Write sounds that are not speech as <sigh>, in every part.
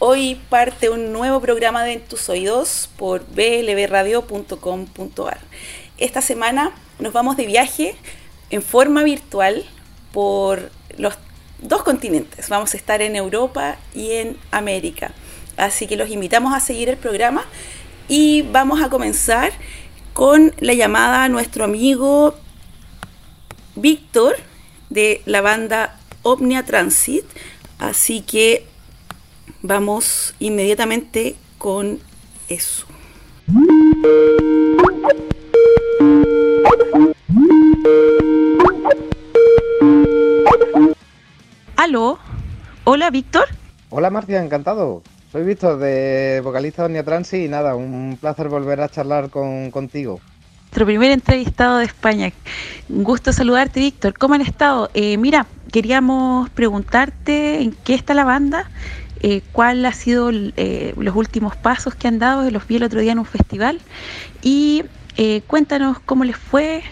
Hoy parte un nuevo programa de En tus oídos por blbradio.com.ar. Esta semana nos vamos de viaje en forma virtual por los dos continentes. Vamos a estar en Europa y en América. Así que los invitamos a seguir el programa y vamos a comenzar con la llamada a nuestro amigo Víctor de la banda Omnia Transit. Así que vamos inmediatamente con eso. Aló, hola Víctor. Hola Marcia, encantado. Soy Víctor de vocalista de Omnia Transit y nada, un placer volver a charlar con, contigo nuestro primer entrevistado de España. Un gusto saludarte, Víctor. ¿Cómo han estado? Eh, mira, queríamos preguntarte en qué está la banda, eh, cuál ha sido eh, los últimos pasos que han dado, los vi el otro día en un festival, y cuéntanos cómo les fue.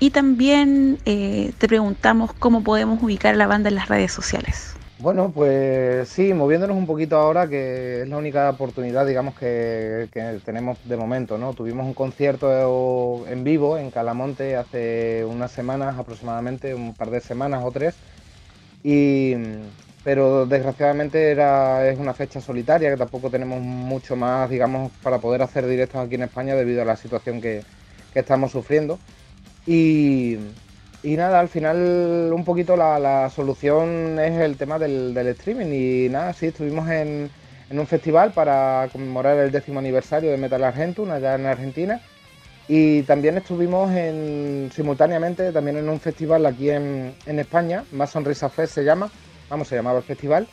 Y también te preguntamos cómo podemos ubicar a la banda en las redes sociales. Bueno, pues sí, moviéndonos un poquito ahora, que es la única oportunidad, digamos, que, tenemos de momento, ¿no? Tuvimos un concierto en vivo en Calamonte hace unas semanas aproximadamente, un par de semanas o tres, y, pero desgraciadamente era, es una fecha solitaria, que tampoco tenemos mucho más, digamos, para poder hacer directos aquí en España debido a la situación que, que estamos sufriendo. Y, y nada, al final un poquito la, solución es el tema del, streaming y nada, sí, estuvimos en, un festival para conmemorar el décimo aniversario de Metal Argentum allá en Argentina y también estuvimos en, simultáneamente también en un festival aquí en, España, Más Sonrisa Fest se llama, vamos, se llamaba el festival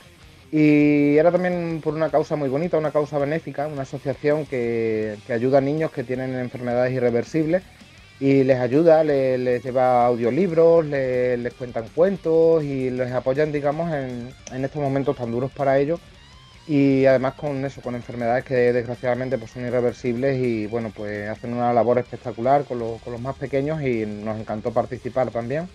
y era también por una causa muy bonita, una causa benéfica, una asociación que, que ayuda a niños que tienen enfermedades irreversibles y les ayuda, les, lleva audiolibros, les, cuentan cuentos y les apoyan, digamos, en, estos momentos tan duros para ellos y además con eso, con enfermedades que desgraciadamente pues, son irreversibles y bueno, pues hacen una labor espectacular con, los más pequeños y nos encantó participar también.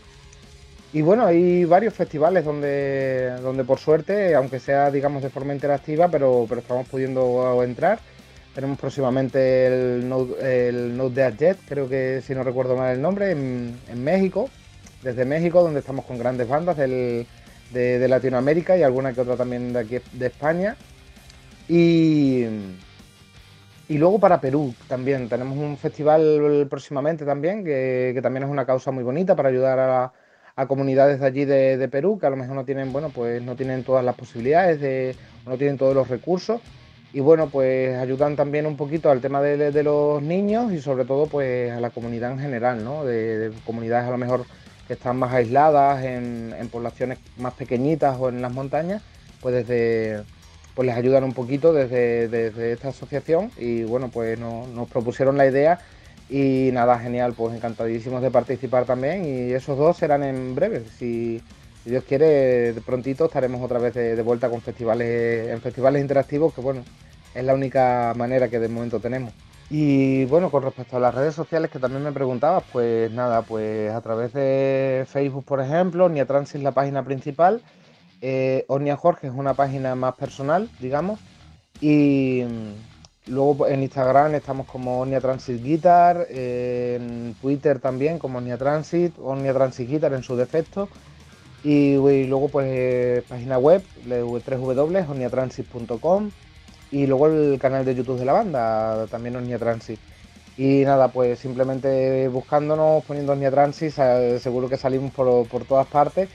Y bueno, hay varios festivales donde, donde por suerte, aunque sea digamos de forma interactiva, pero, pero estamos pudiendo entrar. Tenemos próximamente el Note, el Note Jet, creo que si no recuerdo mal el nombre, en, México, desde México, donde estamos con grandes bandas de, Latinoamérica y alguna que otra también de aquí de España. Y, y luego para Perú también, tenemos un festival próximamente también, que, también es una causa muy bonita para ayudar a, comunidades de allí de, Perú, que a lo mejor no tienen, bueno, pues no tienen todas las posibilidades, de, no tienen todos los recursos y bueno, pues ayudan también un poquito al tema de, los niños y sobre todo pues a la comunidad en general, ¿no? De, comunidades a lo mejor que están más aisladas en, poblaciones más pequeñitas o en las montañas, pues desde pues les ayudan un poquito desde, esta asociación y bueno, pues nos propusieron la idea y nada, genial, pues encantadísimos de participar también. Y esos dos serán en breve, si, Dios quiere, de prontito estaremos otra vez de, vuelta con festivales, en festivales interactivos, que bueno, es la única manera que de momento tenemos. Y bueno, con respecto a las redes sociales que también me preguntabas, pues nada, pues a través de Facebook, por ejemplo, Nia Transit es la página principal, eh, Ornia Jorge es una página más personal, digamos, y luego en Instagram estamos como Ornia Transit Guitar, en Twitter también como Ornia Transit, Ornia Transit Guitar en su defecto, y, luego pues página web www.oniatransit.com y luego el canal de YouTube de la banda, también Osnia Transit. Y nada, pues simplemente buscándonos, poniendo Osnia Transit, seguro que salimos por, todas partes.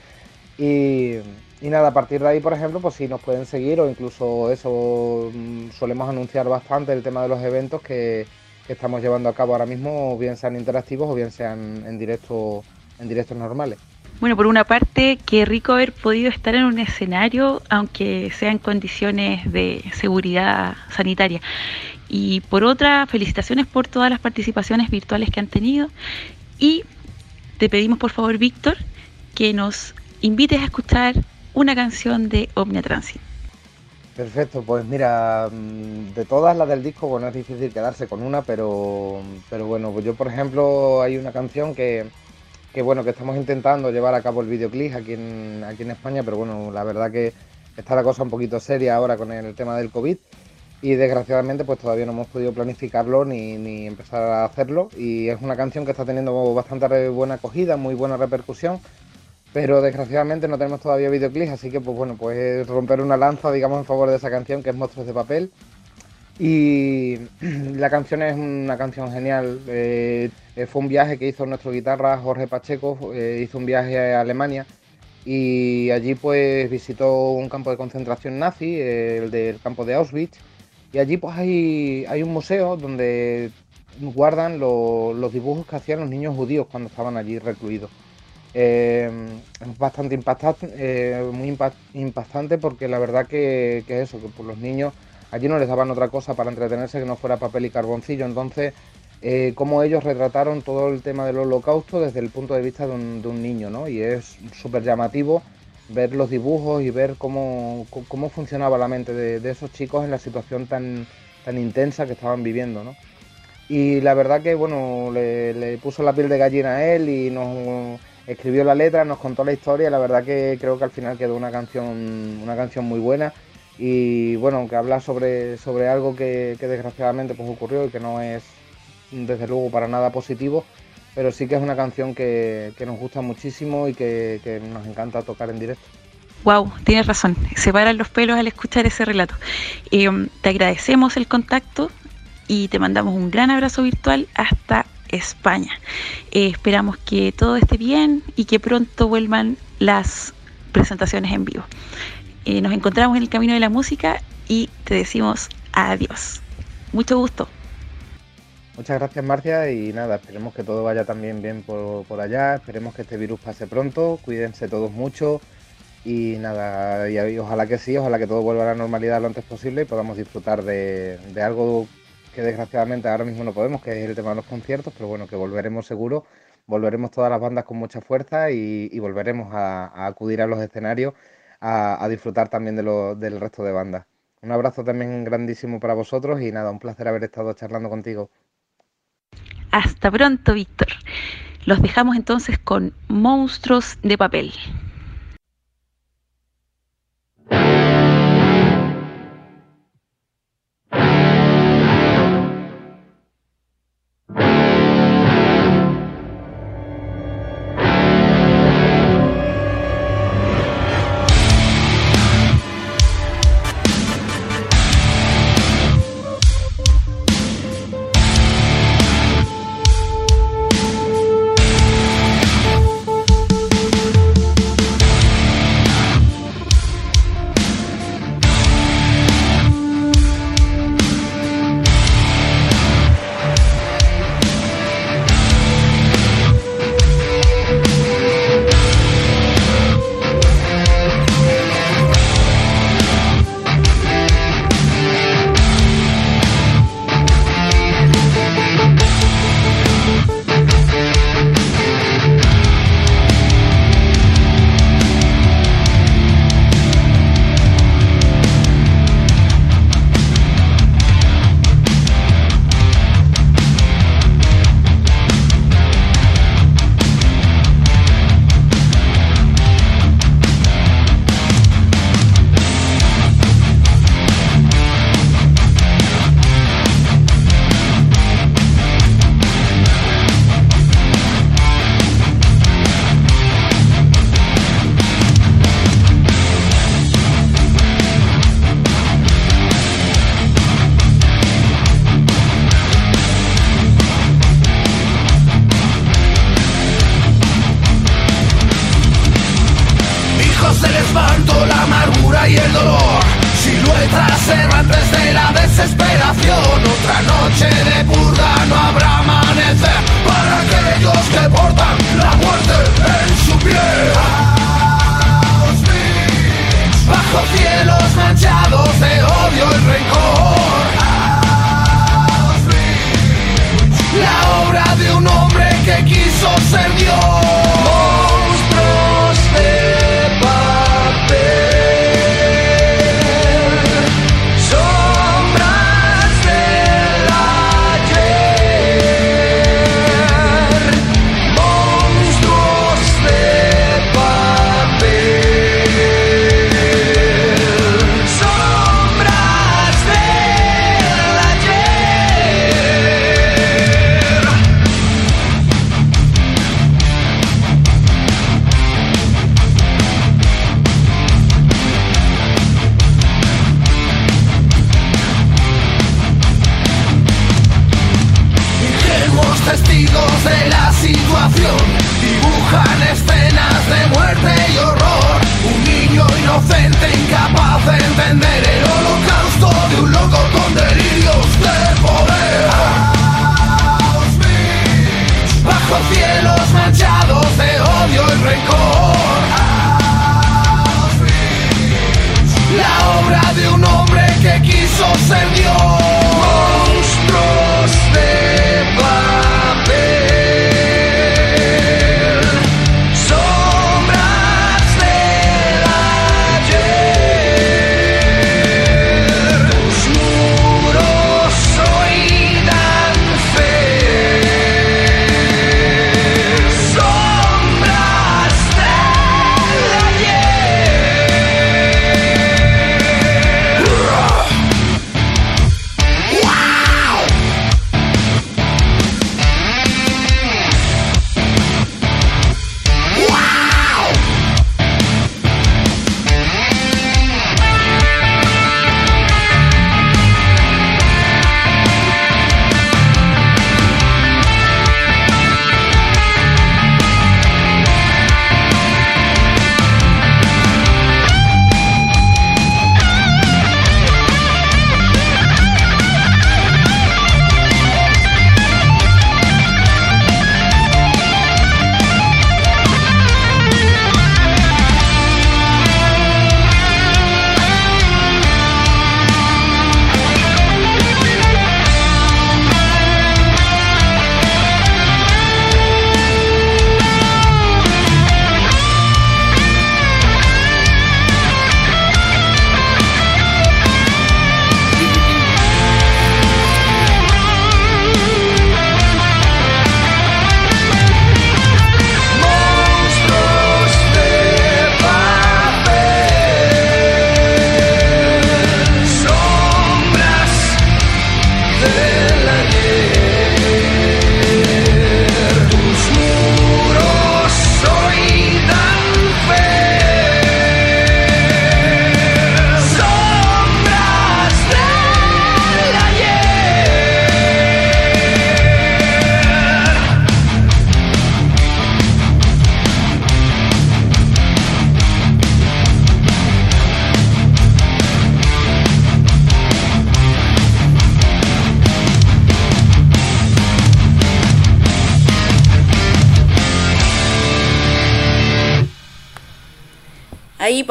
Y, nada, a partir de ahí, por ejemplo, pues si nos pueden seguir o incluso eso, mm, solemos anunciar bastante el tema de los eventos que, que estamos llevando a cabo ahora mismo, bien sean interactivos o bien sean en directo en directos normales. Bueno, por una parte, qué rico haber podido estar en un escenario, aunque sea en condiciones de seguridad sanitaria. Y por otra, felicitaciones por todas las participaciones virtuales que han tenido. Y te pedimos, por favor, Víctor, que nos invites a escuchar una canción de Omnia Transit. Perfecto, pues mira, mm, de todas las del disco, bueno, es difícil quedarse con una, pero, pero bueno, pues yo por ejemplo hay una canción que, que bueno, que estamos intentando llevar a cabo el videoclip aquí en, aquí en España, pero bueno, la verdad que, está la cosa un poquito seria ahora con el tema del COVID y desgraciadamente pues todavía no hemos podido planificarlo ni, ni, empezar a hacerlo y es una canción que está teniendo bastante buena acogida, muy buena repercusión, pero desgraciadamente no tenemos todavía videoclips, así que pues bueno, pues romper una lanza digamos en favor de esa canción que es Monstruos de Papel. Y <clears throat> la canción es una canción genial, eh, fue un viaje que hizo nuestro guitarra Jorge Pacheco, eh, hizo un viaje a Alemania y allí pues visitó un campo de concentración nazi, el del campo de Auschwitz. Y allí pues hay, hay un museo donde guardan los dibujos que hacían los niños judíos cuando estaban allí recluidos. Eh, es bastante impactante, eh, muy impactante porque la verdad que, que eso, que por los niños allí no les daban otra cosa para entretenerse que no fuera papel y carboncillo. Entonces, eh, cómo ellos retrataron todo el tema del holocausto desde el punto de vista de un, niño, ¿no? Y es súper llamativo ver los dibujos y ver cómo, cómo funcionaba la mente de, esos chicos en la situación tan, tan intensa que estaban viviendo, ¿no? Y la verdad que, bueno, le, puso la piel de gallina a él y nos escribió la letra, nos contó la historia, la verdad que creo que al final quedó una canción, una canción muy buena y bueno, que habla sobre, sobre algo que, que desgraciadamente pues ocurrió y que no es desde luego para nada positivo, pero sí que es una canción que, nos gusta muchísimo y que, nos encanta tocar en directo. Wow, tienes razón, se paran los pelos al escuchar ese relato. Eh, te agradecemos el contacto y te mandamos un gran abrazo virtual hasta España. Eh, esperamos que todo esté bien y que pronto vuelvan las presentaciones en vivo. Eh, nos encontramos en el camino de la música y te decimos adiós. Mucho gusto. Muchas gracias Marcia y nada, esperemos que todo vaya también bien por, allá, esperemos que este virus pase pronto, cuídense todos mucho y nada, y, ojalá que sí, ojalá que todo vuelva a la normalidad lo antes posible y podamos disfrutar de, algo que desgraciadamente ahora mismo no podemos, que es el tema de los conciertos, pero bueno, que volveremos seguro, volveremos todas las bandas con mucha fuerza y, volveremos a, acudir a los escenarios a, disfrutar también de del resto de bandas. Un abrazo también grandísimo para vosotros y nada, un placer haber estado charlando contigo. Hasta pronto, Víctor. Los dejamos entonces con monstruos de papel.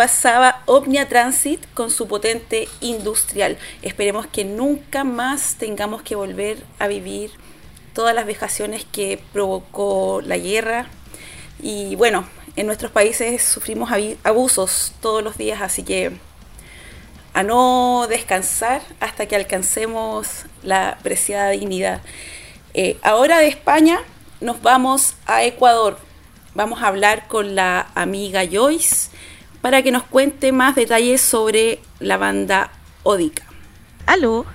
Pasaba Omnia Transit con su potente industrial. Esperemos que nunca más tengamos que volver a vivir todas las vejaciones que provocó la guerra. Y bueno, en nuestros países sufrimos abusos todos los días, así que a no descansar hasta que alcancemos la preciada dignidad. Eh, ahora de España nos vamos a Ecuador. Vamos a hablar con la amiga Joyce para que nos cuente más detalles sobre la banda Odica. ¿Aló?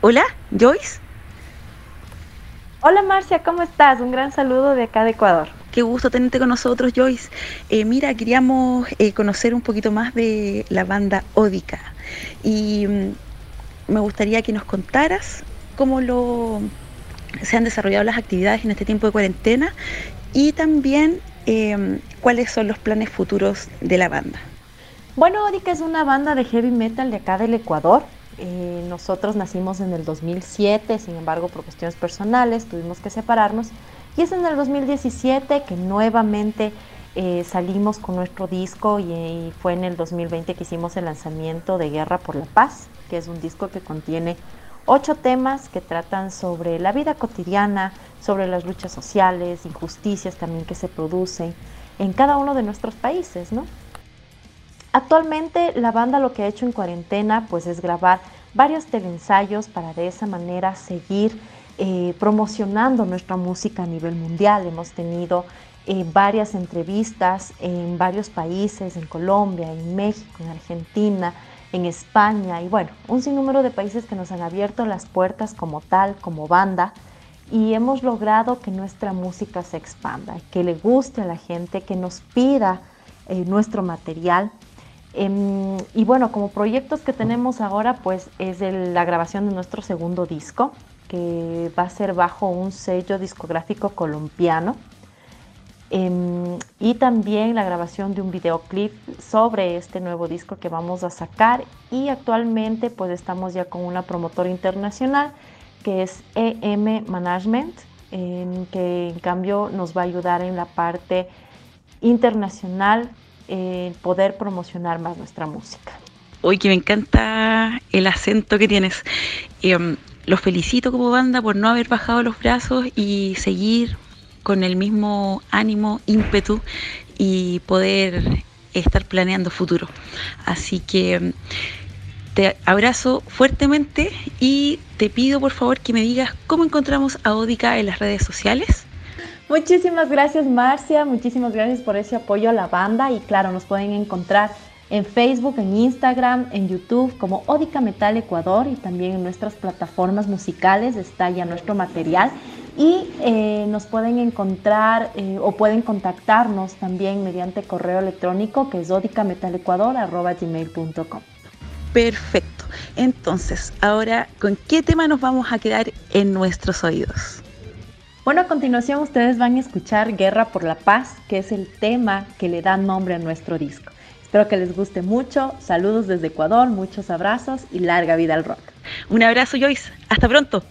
¿Hola? ¿Joyce? Hola Marcia, ¿cómo estás? Un gran saludo de acá de Ecuador. Qué gusto tenerte con nosotros, Joyce. Eh, mira, queríamos eh, conocer un poquito más de la banda Ódica y mm, me gustaría que nos contaras cómo lo, se han desarrollado las actividades en este tiempo de cuarentena y también eh, cuáles son los planes futuros de la banda. Bueno, Odica es una banda de heavy metal de acá del Ecuador. Eh, nosotros nacimos en el 2007, sin embargo, por cuestiones personales tuvimos que separarnos. Y es en el 2017 que nuevamente eh, salimos con nuestro disco y, y fue en el 2020 que hicimos el lanzamiento de Guerra por la Paz, que es un disco que contiene ocho temas que tratan sobre la vida cotidiana, sobre las luchas sociales, injusticias también que se producen en cada uno de nuestros países, ¿no? Actualmente la banda lo que ha hecho en cuarentena pues es grabar varios teleensayos para de esa manera seguir eh, promocionando nuestra música a nivel mundial. Hemos tenido eh, varias entrevistas en varios países, en Colombia, en México, en Argentina, en España y bueno, un sinnúmero de países que nos han abierto las puertas como tal, como banda y hemos logrado que nuestra música se expanda, que le guste a la gente, que nos pida eh, nuestro material. Em, y bueno, como proyectos que tenemos ahora, pues es la grabación de nuestro segundo disco. que va a ser bajo un sello discográfico colombiano. Em, y también la grabación de un videoclip sobre este nuevo disco que vamos a sacar y actualmente pues estamos ya con una promotora internacional que es EM Management que en cambio nos va a ayudar en la parte internacional en poder promocionar más nuestra música. Hoy que me encanta el acento que tienes. Em, los felicito como banda por no haber bajado los brazos y seguir con el mismo ánimo, ímpetu y poder estar planeando futuro. Así que em, te abrazo fuertemente y te pido por favor que me digas cómo encontramos a Odica en las redes sociales. Muchísimas gracias Marcia, muchísimas gracias por ese apoyo a la banda. Y claro, nos pueden encontrar en Facebook, en Instagram, en YouTube como Odica Metal Ecuador y también en nuestras plataformas musicales. Está ya nuestro material. Y eh, nos pueden encontrar eh, o pueden contactarnos también mediante correo electrónico que es odicametalecuador.gmail.com Perfecto. Entonces, ahora, ¿con qué tema nos vamos a quedar en nuestros oídos? Bueno, a continuación ustedes van a escuchar Guerra por la Paz, que es el tema que le da nombre a nuestro disco. Espero que les guste mucho. Saludos desde Ecuador, muchos abrazos y larga vida al rock. Un abrazo, Joyce. Hasta pronto.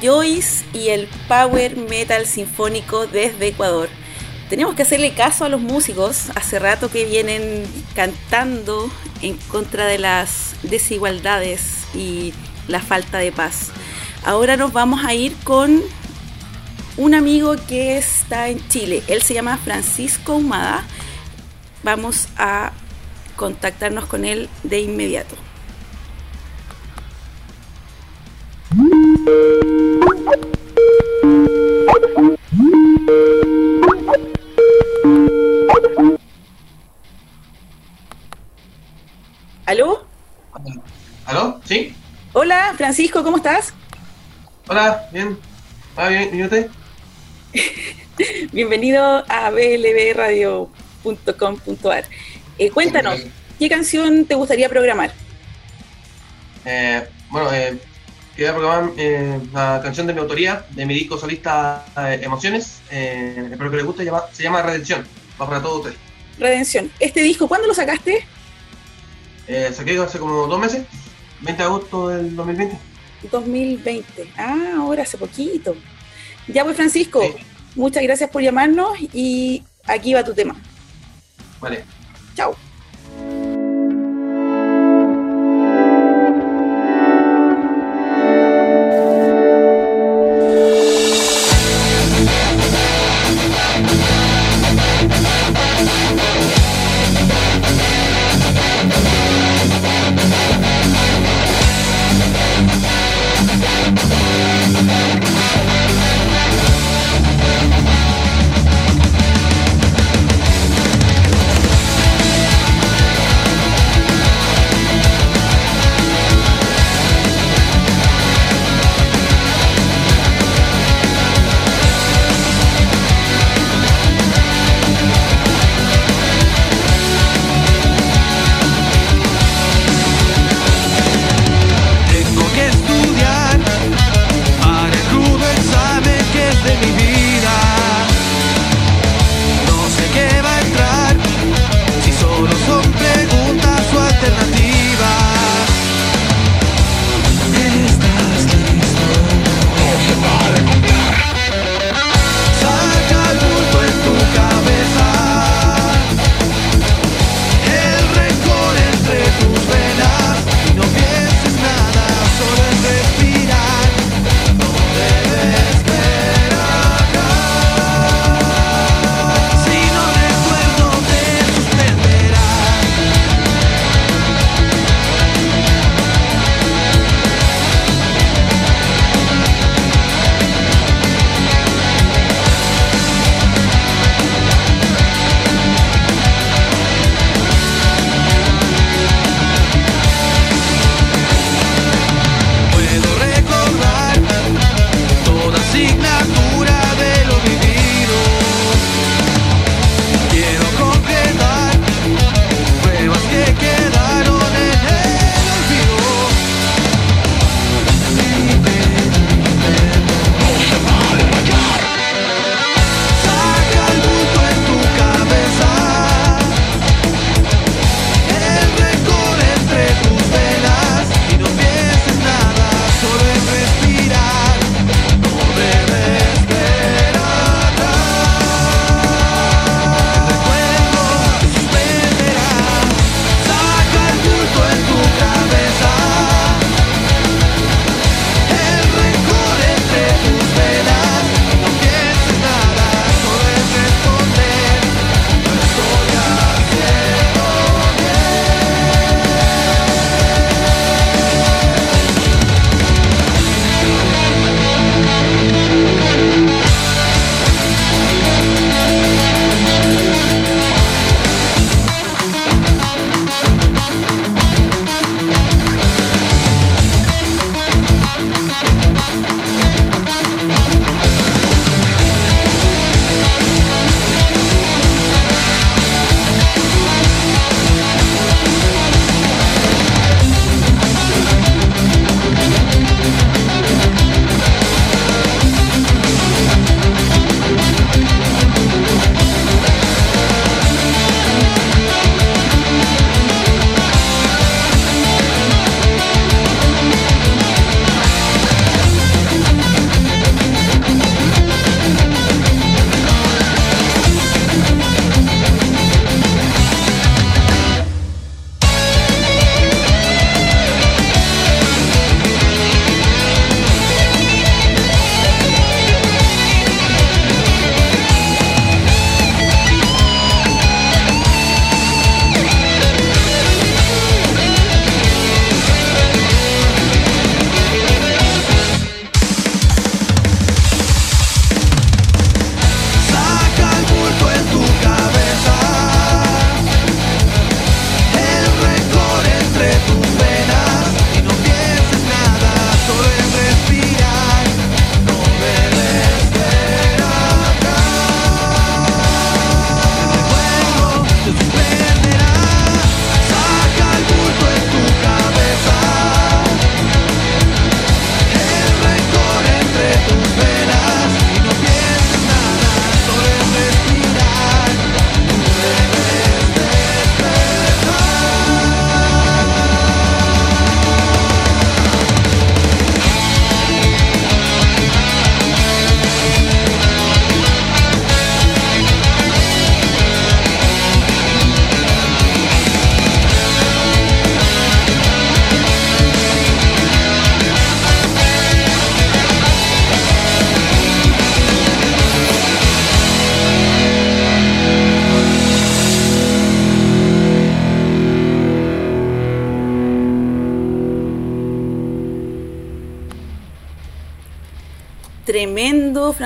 Joyce y el Power Metal Sinfónico desde Ecuador. Tenemos que hacerle caso a los músicos, hace rato que vienen cantando en contra de las desigualdades y la falta de paz. Ahora nos vamos a ir con un amigo que está en Chile. Él se llama Francisco Humada. Vamos a contactarnos con él de inmediato. Francisco, ¿cómo estás? Hola, bien. Ah, bien, ¿y usted? <laughs> Bienvenido a blbradio.com.ar. Eh, cuéntanos, ¿qué canción te gustaría programar? Eh, bueno, eh, quería programar eh, la canción de mi autoría, de mi disco solista eh, Emociones. Eh, espero que les guste, llama- se llama Redención. Va para todos ustedes. Redención. ¿Este disco cuándo lo sacaste? Saqué hace como dos meses, 20 de agosto del 2020. 2020. Ah, ahora hace poquito. Ya pues, Francisco, Sí. muchas gracias por llamarnos y aquí va tu tema. Vale. Chao.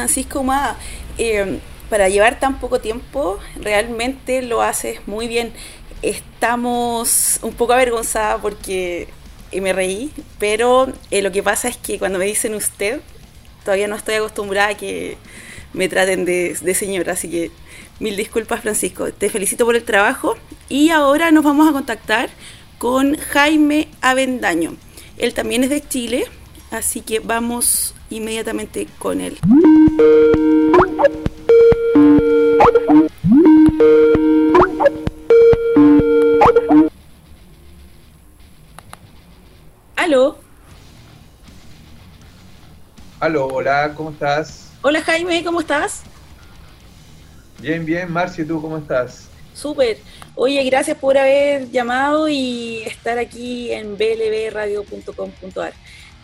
Francisco Humada. Eh, para llevar tan poco tiempo, realmente lo haces muy bien. Estamos un poco avergonzadas porque me reí, pero eh, lo que pasa es que cuando me dicen usted, todavía no estoy acostumbrada a que me traten de, de señora, así que mil disculpas Francisco, te felicito por el trabajo y ahora nos vamos a contactar con Jaime Avendaño. Él también es de Chile, así que vamos inmediatamente con él. Aló. Aló, hola, ¿cómo estás? Hola Jaime, ¿cómo estás? Bien, bien, Marcia, ¿tú cómo estás? Súper. Oye, gracias por haber llamado y estar aquí en blbradio.com.ar.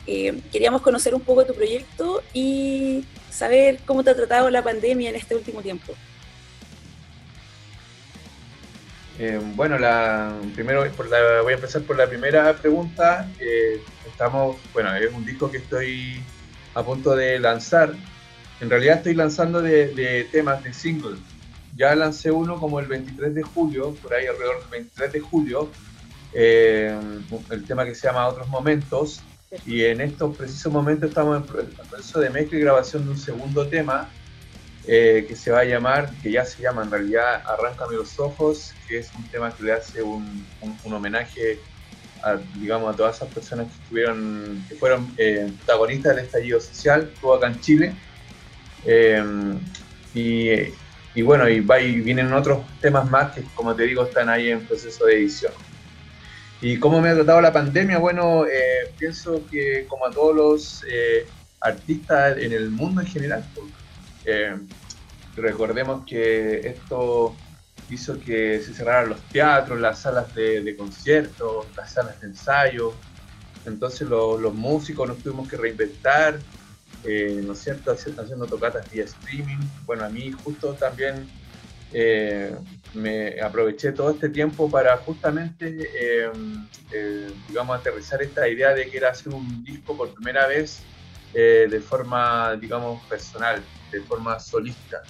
Eh, queríamos conocer un poco tu proyecto y saber cómo te ha tratado la pandemia en este último tiempo. Eh, bueno, la, primero voy a empezar por la primera pregunta. Eh, estamos, bueno, es un disco que estoy a punto de lanzar. En realidad estoy lanzando de, temas de single ya lancé uno como el 23 de julio, por ahí alrededor del 23 de julio, el tema que se llama Otros Momentos, y en estos precisos momentos estamos en proceso de mezcla y grabación de un segundo tema eh, que se va a llamar, que ya se llama en realidad Arráncame los ojos, que es un tema que le hace un, un, homenaje a, digamos, a todas esas personas que estuvieron, que fueron eh, protagonistas del estallido social, todo acá en Chile. y y bueno, y, va, y vienen otros temas más que, como te digo, están ahí en proceso de edición. ¿Y cómo me ha tratado la pandemia? Bueno, eh, pienso que como a todos los eh, artistas en el mundo en general, pues, eh, recordemos que esto hizo que se cerraran los teatros, las salas de, conciertos, las salas de ensayo. Entonces los músicos nos tuvimos que reinventar, ¿no es cierto?, haciendo tocatas vía streaming. Bueno, a mí justo también eh, me aproveché todo este tiempo para justamente, eh, digamos, aterrizar esta idea de que era hacer un disco por primera vez de forma, digamos, personal, de forma solista.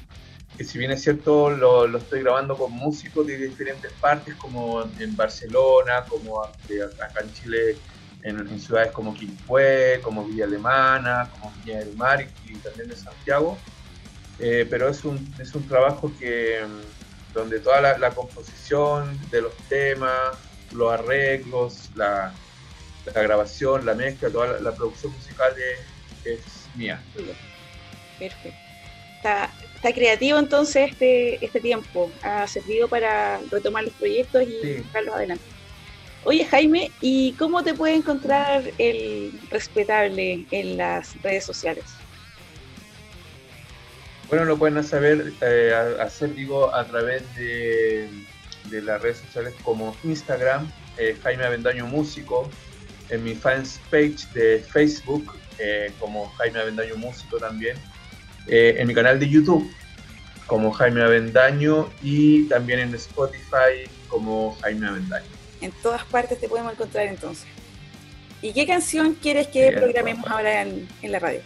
Que si bien es cierto, lo, lo estoy grabando con músicos de diferentes partes, como en Barcelona, como acá en Chile en, ciudades como Quilpué, como Villa Alemana, como Villa del Mar y, también de Santiago. Eh, pero es un, es un trabajo que, mm, donde toda la, composición de los temas, los arreglos, la, la grabación, la mezcla, toda la, producción musical es, mía. Perfecto. Está, está, creativo entonces este, este tiempo. Ha servido para retomar los proyectos y sí. adelante. Oye Jaime, ¿y cómo te puede encontrar el respetable en las redes sociales? Bueno, lo pueden saber, eh, hacer, digo, a través de, las redes sociales como Instagram, eh, Jaime Avendaño Músico, en mi fans page de Facebook, eh, como Jaime Avendaño Músico también, en mi canal de YouTube, como Jaime Avendaño, y también en Spotify, como Jaime Avendaño en todas partes te podemos encontrar entonces. ¿Y qué canción quieres que programemos ahora en, la radio?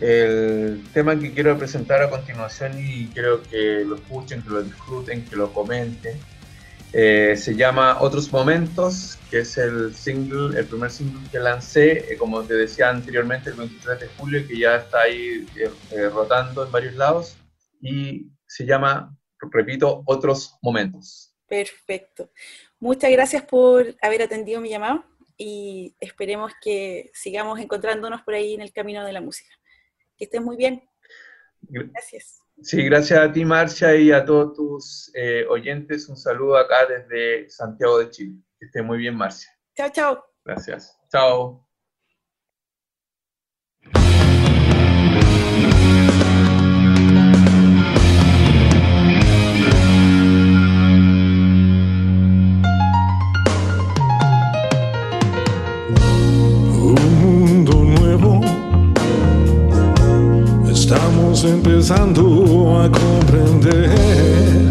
El tema que quiero presentar a continuación y quiero que lo escuchen, que lo disfruten, que lo comenten, eh, se llama Otros Momentos, que es el single, el primer single que lancé, eh, como te decía anteriormente, el 23 de julio, que ya está ahí eh, rotando en varios lados, y se llama repito, otros momentos. Perfecto. Muchas gracias por haber atendido mi llamado y esperemos que sigamos encontrándonos por ahí en el camino de la música. Que estés muy bien. Gracias. Sí, gracias a ti, Marcia, y a todos tus eh, oyentes. Un saludo acá desde Santiago de Chile. Que estés muy bien, Marcia. Chao, chao. Gracias. Chao. Empezando a comprender.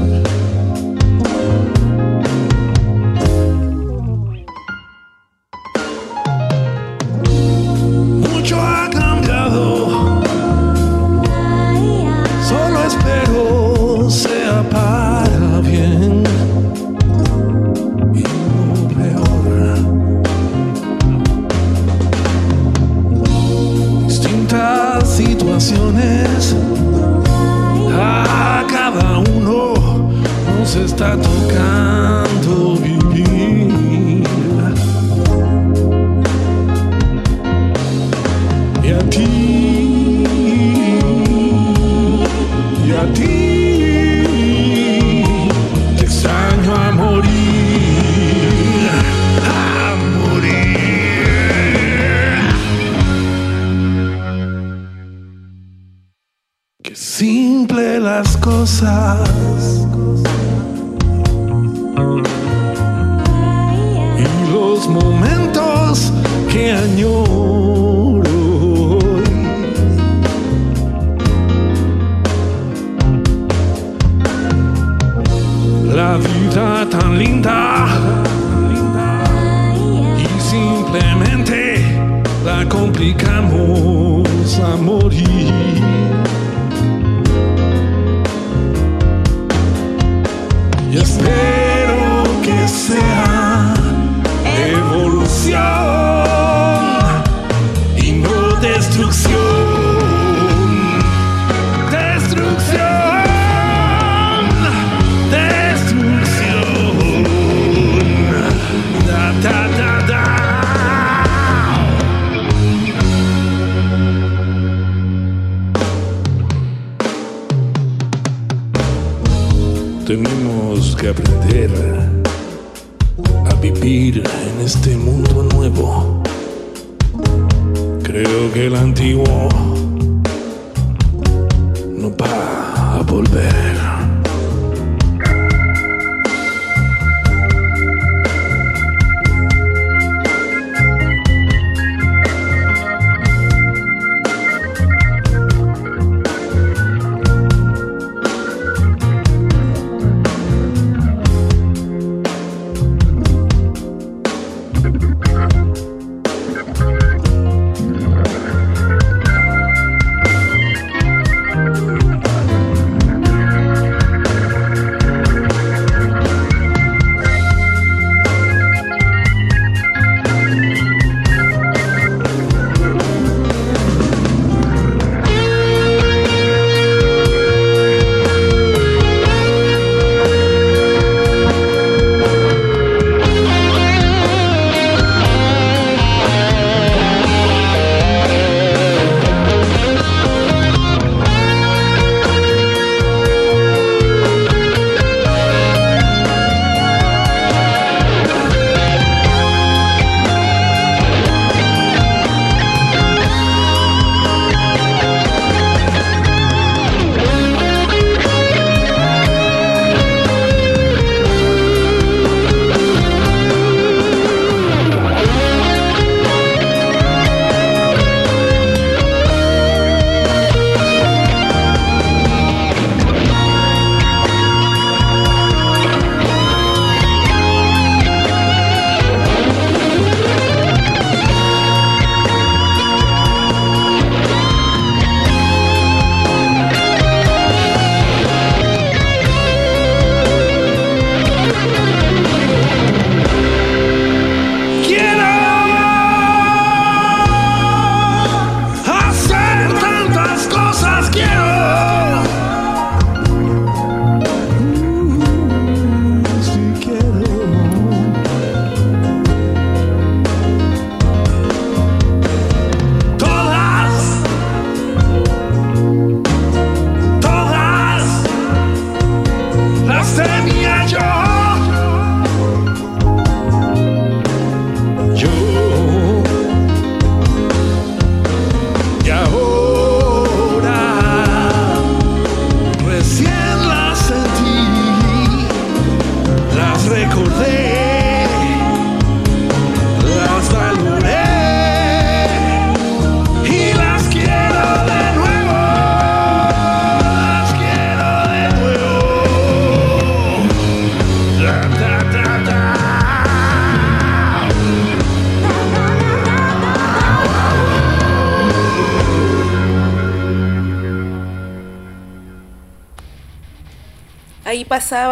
está tocando vivir. Y a ti, y a ti, te extraño a morir, a morir. Qué simple las cosas. Los momentos que añoro hoy. La vida tan linda y simplemente la complicamos a morir. Y espero que sea antiguo no va a volver.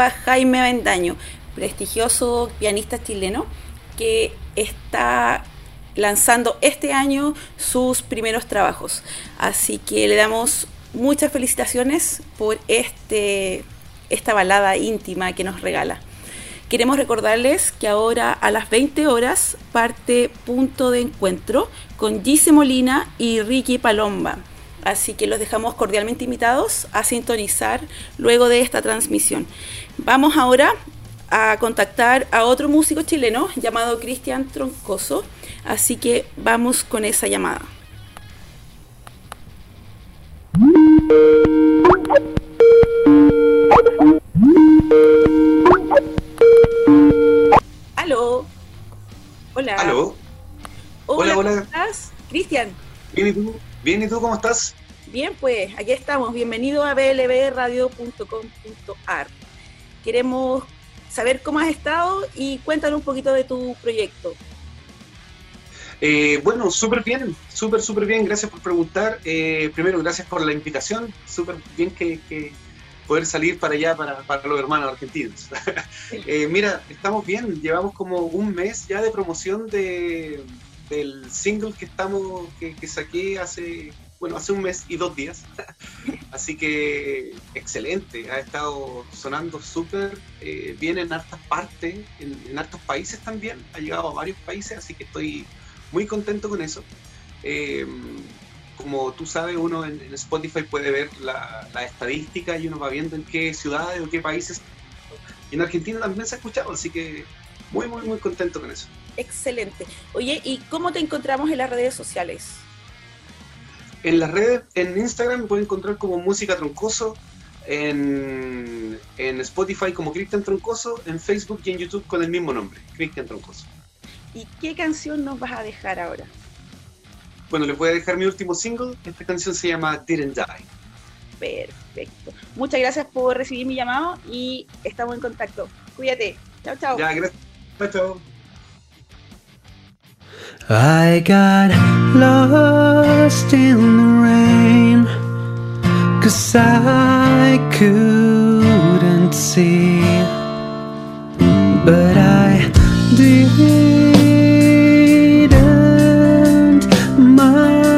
Jaime Avendaño, prestigioso pianista chileno, que está lanzando este año sus primeros trabajos. Así que le damos muchas felicitaciones por este, esta balada íntima que nos regala. Queremos recordarles que ahora a las 20 horas parte Punto de Encuentro con Gise Molina y Ricky Palomba. Así que los dejamos cordialmente invitados a sintonizar luego de esta transmisión. Vamos ahora a contactar a otro músico chileno llamado Cristian Troncoso. Así que vamos con esa llamada. Aló. Hola. Hola, hola. hola. ¿Cómo estás? Cristian. ¿Y tú? Bien, ¿y tú cómo estás? Bien, pues aquí estamos. Bienvenido a blbradio.com.ar. Queremos saber cómo has estado y cuéntanos un poquito de tu proyecto. Eh, bueno, súper bien, súper, súper bien. Gracias por preguntar. Eh, primero, gracias por la invitación. Súper bien que, que poder salir para allá, para, para los hermanos argentinos. <laughs> Eh, mira, estamos bien. Llevamos como un mes ya de promoción de, del single que estamos que, que saqué hace bueno hace un mes y dos días. <laughs> Así que excelente. Ha estado sonando súper eh, bien en hartas partes, en, en hartos países también. Ha llegado a varios países, así que estoy muy contento con eso. Eh, como tú sabes, uno en, Spotify puede ver la, la, estadística y uno va viendo en qué ciudades o qué países. Y en Argentina también se ha escuchado, así que muy, muy, muy contento con eso. Excelente. Oye, ¿y cómo te encontramos en las redes sociales? En las redes, en Instagram me pueden encontrar como Música Troncoso, en, en Spotify como Cristian Troncoso, en Facebook y en YouTube con el mismo nombre, Cristian Troncoso. ¿Y qué canción nos vas a dejar ahora? Bueno, les voy a dejar mi último single. Esta canción se llama Didn't Die. Perfecto. Muchas gracias por recibir mi llamado y estamos en contacto. Cuídate. Chao, chao. Ya, gracias. Chao, chao. I got lost in the rain Cause I couldn't see. But I didn't mind.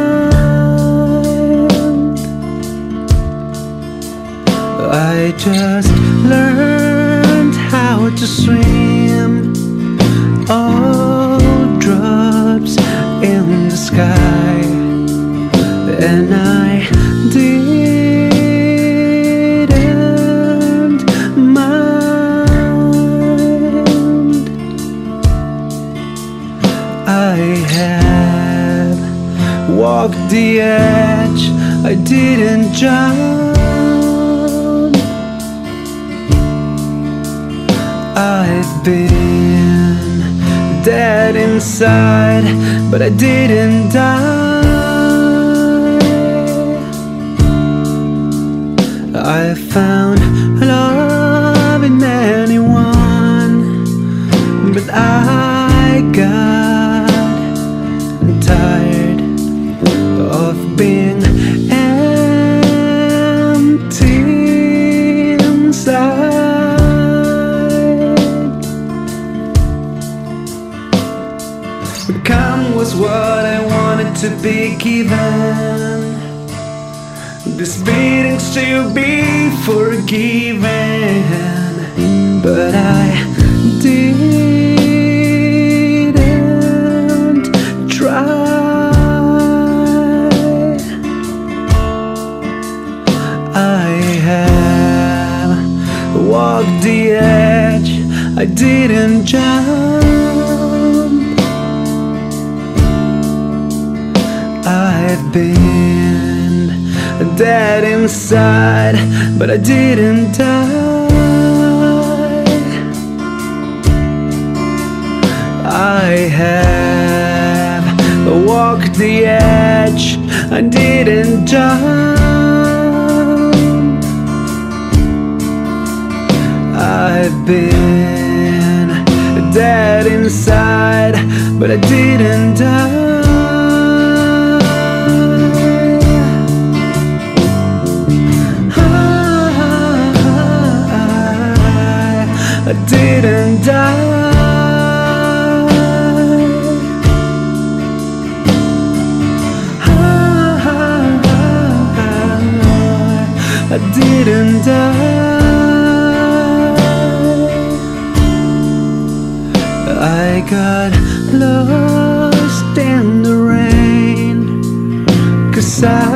I just learned how to swim. All and I didn't mind I have walked the edge I didn't jump I've been dead inside, but I didn't die. Found love in anyone, but I got tired of being empty inside. Come was what I wanted to be given. This beating's to be forgiven, but I didn't try. I have walked the edge. I didn't jump. Inside, but I didn't die. I have walked the edge, I didn't jump. I've been dead inside, but I didn't die. I didn't die. I got lost in the rain, cause I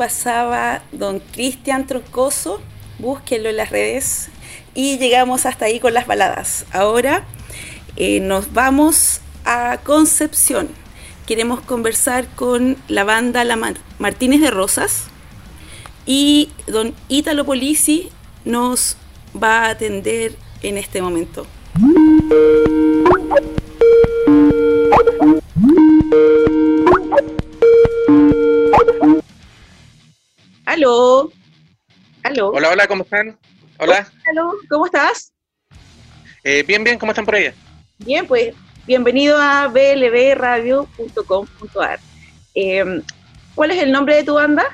pasaba don Cristian Troncoso, búsquenlo en las redes. Y llegamos hasta ahí con las baladas. Ahora eh, nos vamos a Concepción. Queremos conversar con la banda La Mar- Martínez de Rosas. Y don Ítalo Polisi nos va a atender en este momento. Aló. Hola, hola, ¿cómo están? Hola. Aló, ¿cómo estás? Eh, bien, bien, ¿cómo están por allá? Bien, pues bienvenido a blbradio.com.ar. Eh, ¿Cuál es el nombre de tu banda?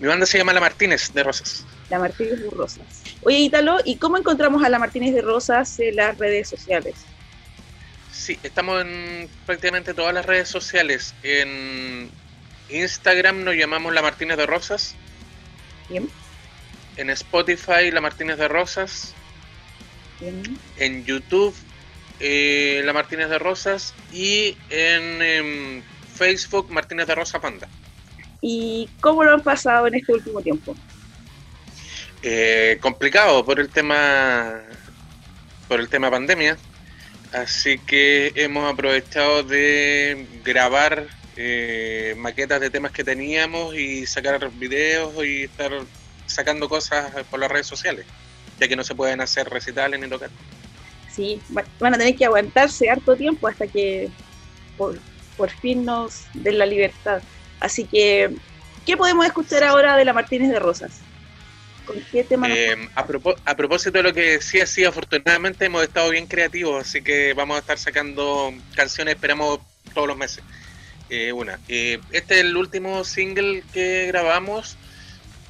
Mi banda se llama La Martínez de Rosas. La Martínez de Rosas. Oye, Ítalo, ¿y cómo encontramos a la Martínez de Rosas en las redes sociales? Sí, estamos en prácticamente todas las redes sociales. En Instagram nos llamamos La Martínez de Rosas. Bien. En Spotify La Martínez de Rosas. Bien. En YouTube eh, La Martínez de Rosas. Y en em, Facebook Martínez de Rosa Panda. ¿Y cómo lo han pasado en este último tiempo? Eh, complicado por el tema por el tema pandemia así que hemos aprovechado de grabar eh, maquetas de temas que teníamos y sacar videos y estar sacando cosas por las redes sociales ya que no se pueden hacer recitales ni tocar Sí, va- van a tener que aguantarse harto tiempo hasta que por, por fin nos den la libertad. Así que, ¿qué podemos escuchar ahora de la Martínez de Rosas? ¿Con qué tema nos- Eh, a, propo- a propósito de lo que decía, sí, afortunadamente hemos estado bien creativos, así que vamos a estar sacando canciones, esperamos todos los meses. Eh, una, eh, este es el último single que grabamos.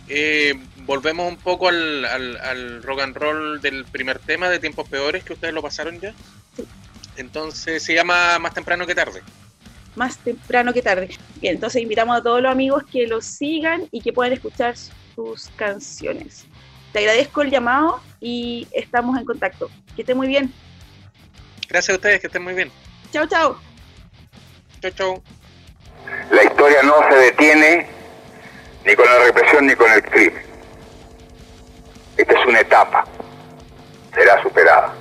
Eh, volvemos un poco al, al- al rock and roll del primer tema de Tiempos Peores, que ustedes lo pasaron ya. Entonces se llama Más temprano que tarde. más temprano que tarde. Bien, entonces invitamos a todos los amigos que los sigan y que puedan escuchar sus canciones. Te agradezco el llamado y estamos en contacto. Que esté muy bien. Gracias a ustedes, que estén muy bien. Chao, chao. Chau, chau. La historia no se detiene ni con la represión ni con el crimen. Esta es una etapa. Será superada.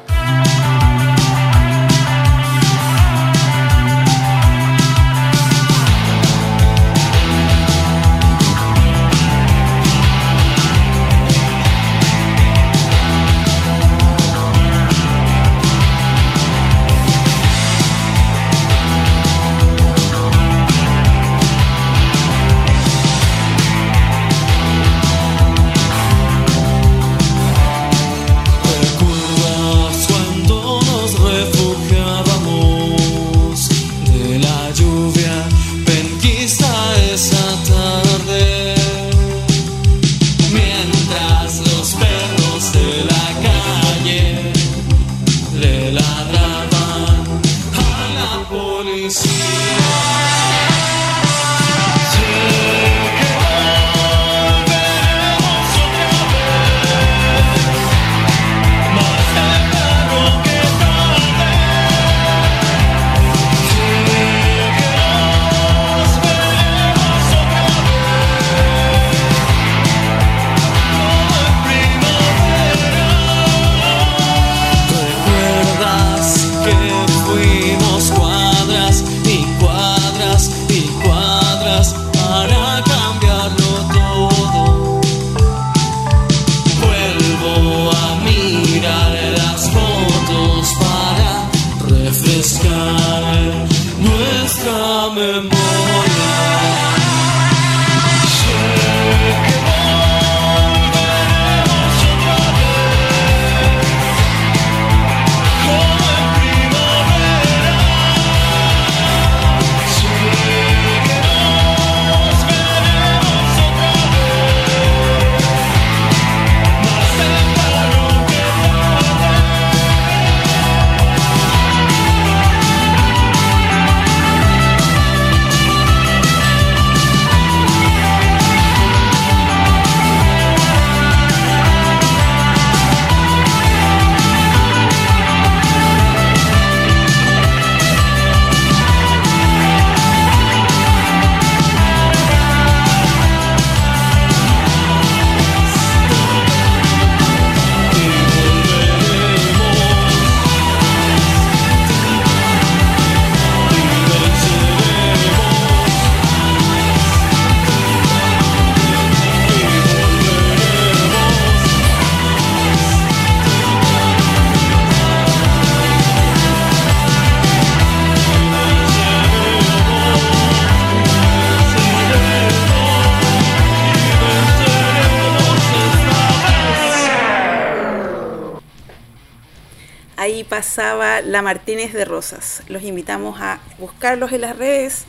La Martínez de Rosas. Los invitamos a buscarlos en las redes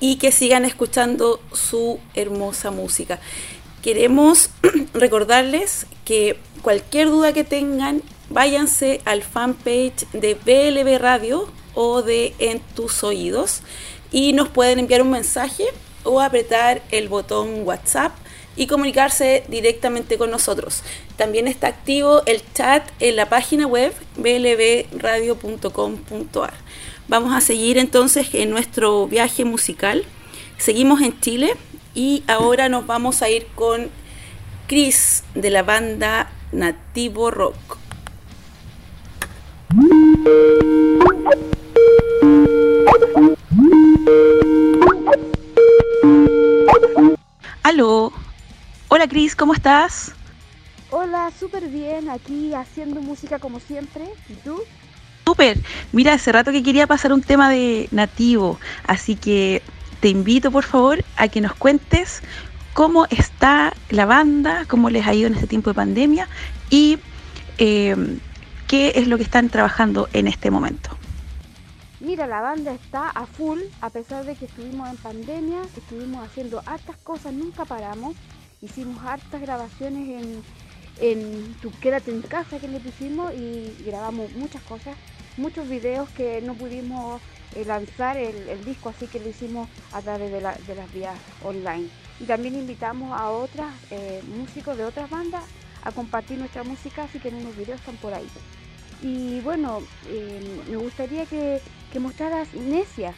y que sigan escuchando su hermosa música. Queremos <clears throat> recordarles que cualquier duda que tengan, váyanse al fanpage de BLB Radio o de En tus oídos y nos pueden enviar un mensaje o apretar el botón WhatsApp y comunicarse directamente con nosotros. También está activo el chat en la página web blbradio.com.ar. Vamos a seguir entonces en nuestro viaje musical. Seguimos en Chile y ahora nos vamos a ir con Chris de la banda Nativo Rock. Aló. Hola Cris, ¿cómo estás? Hola, súper bien, aquí haciendo música como siempre. ¿Y tú? Súper. Mira, hace rato que quería pasar un tema de nativo, así que te invito por favor a que nos cuentes cómo está la banda, cómo les ha ido en este tiempo de pandemia y eh, qué es lo que están trabajando en este momento. Mira, la banda está a full, a pesar de que estuvimos en pandemia, estuvimos haciendo hartas cosas, nunca paramos. Hicimos hartas grabaciones en, en Tu Quédate en Casa que le pusimos y grabamos muchas cosas, muchos videos que no pudimos eh, lanzar el, el disco, así que lo hicimos a través de, la- de las vías online. Y también invitamos a otras eh, músicos de otras bandas a compartir nuestra música, así que en unos videos están por ahí. Y bueno, eh, me gustaría que, que mostraras Necia.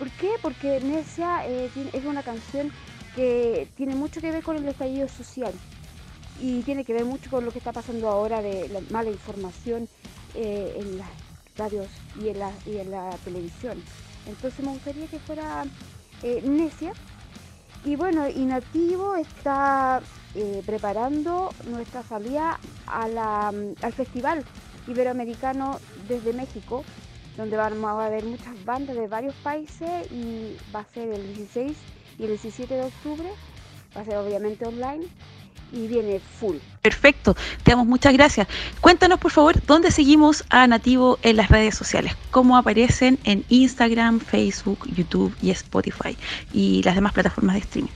¿Por qué? Porque Necia eh, es una canción que tiene mucho que ver con el estallido social y tiene que ver mucho con lo que está pasando ahora de la mala información eh, en las radios y en la, televisión. Entonces me gustaría que fuera eh, Necia. Y bueno, y está eh, preparando nuestra salida al Festival Iberoamericano desde México, donde vamos a ver muchas bandas de varios países y va a ser el 16 y el 17 de octubre. Va a ser obviamente online y viene full. Perfecto, te damos muchas gracias. Cuéntanos por favor dónde seguimos a Nativo en las redes sociales, cómo aparecen en Instagram, Facebook, YouTube y Spotify y las demás plataformas de streaming.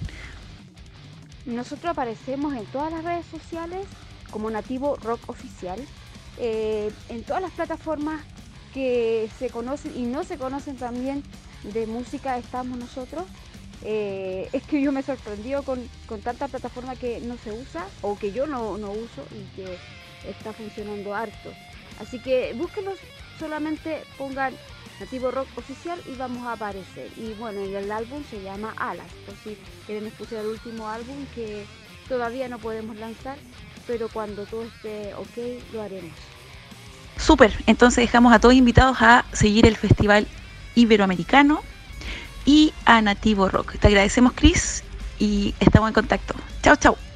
Nosotros aparecemos en todas las redes sociales como Nativo Rock Oficial, eh, en todas las plataformas que se conocen y no se conocen también de música estamos nosotros. Eh, es que yo me sorprendió con, con tanta plataforma que no se usa o que yo no, no uso y que está funcionando harto. Así que búsquenos, solamente pongan Nativo Rock Oficial y vamos a aparecer. Y bueno, y el álbum se llama Alas, por si quieren escuchar el último álbum que todavía no podemos lanzar, pero cuando todo esté ok lo haremos. Súper, entonces dejamos a todos invitados a seguir el Festival Iberoamericano y a Nativo Rock. Te agradecemos Chris y estamos en contacto. Chao, chao.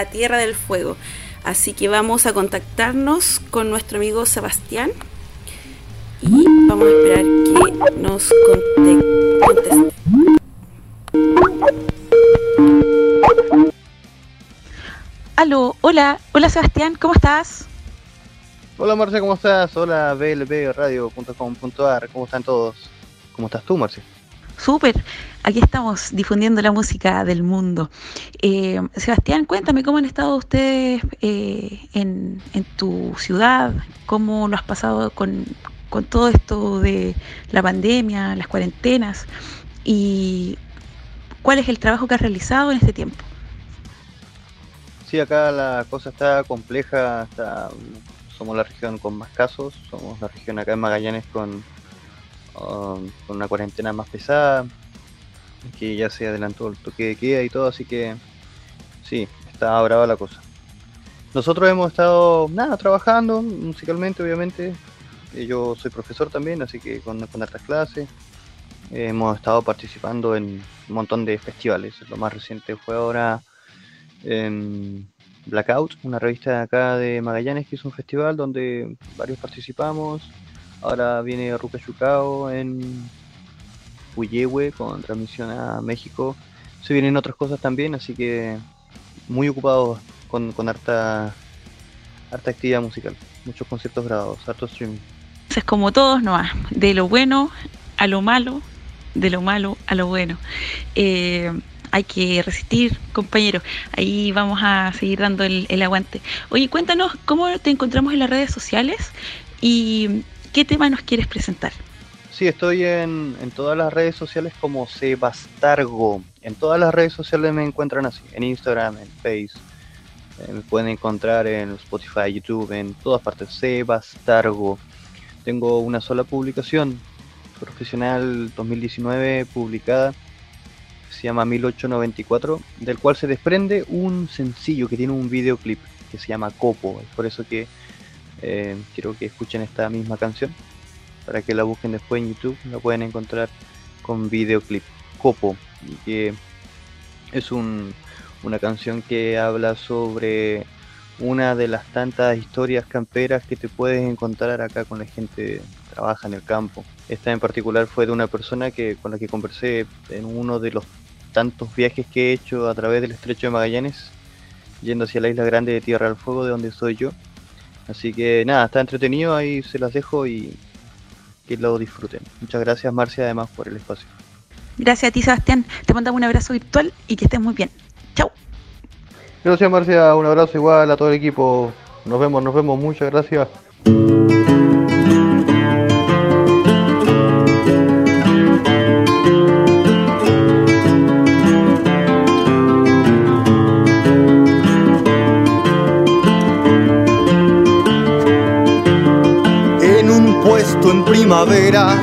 La Tierra del Fuego. Así que vamos a contactarnos con nuestro amigo Sebastián y vamos a esperar que nos conte- conteste. Aló, hola, hola Sebastián, ¿cómo estás? Hola Marcia, ¿cómo estás? Hola blbradio.com.ar, ¿cómo están todos? ¿Cómo estás tú, Marcia? Súper, aquí estamos difundiendo la música del mundo. Eh, Sebastián, cuéntame cómo han estado ustedes eh, en, tu ciudad, cómo lo has pasado con, con todo esto de la pandemia, las cuarentenas y cuál es el trabajo que has realizado en este tiempo. Sí, acá la cosa está compleja, está- somos la región con más casos, somos la región acá en Magallanes con, um, con una cuarentena más pesada, que ya se adelantó el toque de queda y todo, así que sí, está brava la cosa. Nosotros hemos estado, nada, trabajando musicalmente, obviamente. Eh, Yo soy profesor también, así que con, con clases. Hemos estado participando en un montón de festivales. Lo más reciente fue ahora en Blackout, una revista de acá de Magallanes que hizo un festival donde varios participamos. Ahora viene Chucao en Puyehue con transmisión a México. Se vienen otras cosas también, así que muy ocupados con, con harta, harta actividad musical. Muchos conciertos grabados, harto streaming. Entonces, como todos, no de lo bueno a lo malo, de lo malo a lo bueno. Eh, hay que resistir, compañeros. Ahí vamos a seguir dando el, el aguante. Oye, cuéntanos cómo te encontramos en las redes sociales y qué tema nos quieres presentar. Sí, estoy en, en todas las redes sociales como Sebastargo. En todas las redes sociales me encuentran así, en Instagram, en Face. eh, me pueden encontrar en Spotify, YouTube, en todas partes. Sebastargo. Tengo una sola publicación profesional 2019 publicada. Se llama 1894, del cual se desprende un sencillo que tiene un videoclip que se llama Copo. Es por eso que eh, quiero que escuchen esta misma canción para que la busquen después en YouTube, la pueden encontrar con videoclip Copo, y que es un- una canción que habla sobre una de las tantas historias camperas que te puedes encontrar acá con la gente que trabaja en el campo. Esta en particular fue de una persona que con la que conversé en uno de los tantos viajes que he hecho a través del estrecho de Magallanes, yendo hacia la isla grande de Tierra del Fuego, de donde soy yo. Así que nada, está entretenido, ahí se las dejo y que lo disfruten. Muchas gracias Marcia además por el espacio. Gracias a ti, Sebastián. Te mandamos un abrazo virtual y que estés muy bien. Chao. Gracias Marcia, un abrazo igual a todo el equipo. Nos vemos, nos vemos, muchas gracias. Primavera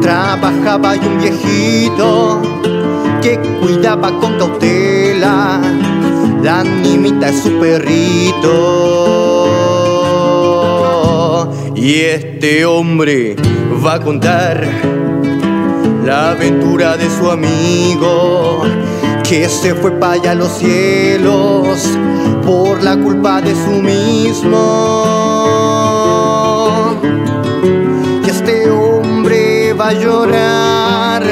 trabajaba y un viejito que cuidaba con cautela la nimita de su perrito. Y este hombre va a contar la aventura de su amigo que se fue para allá a los cielos por la culpa de su mismo. Llorar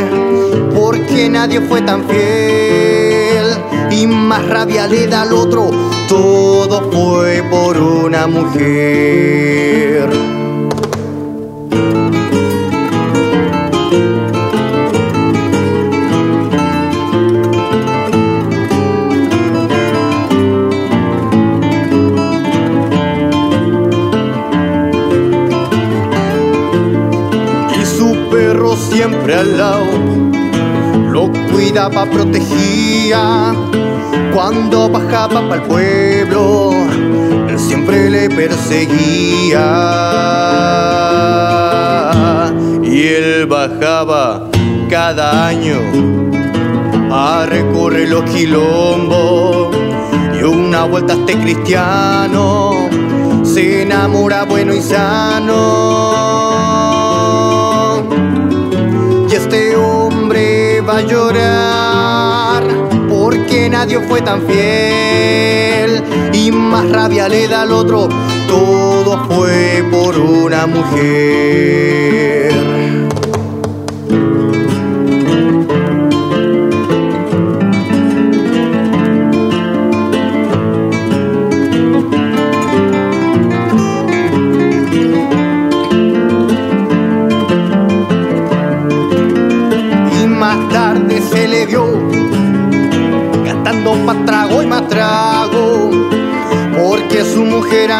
porque nadie fue tan fiel y más rabia le da al otro. Todo fue por una mujer. Al lado lo cuidaba, protegía. Cuando bajaba para el pueblo, él siempre le perseguía. Y él bajaba cada año a recorrer los quilombos. Y una vuelta este cristiano se enamora bueno y sano. A llorar porque nadie fue tan fiel. Y más rabia le da al otro, todo fue por una mujer.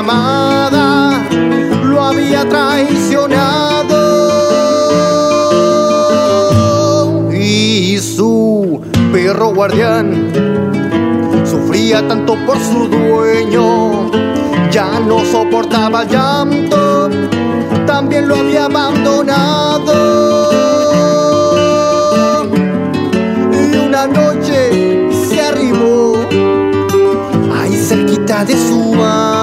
Amada lo había traicionado. Y su perro guardián sufría tanto por su dueño ya no soportaba llanto también lo había abandonado. Y una noche se arribó ahí cerquita de su amo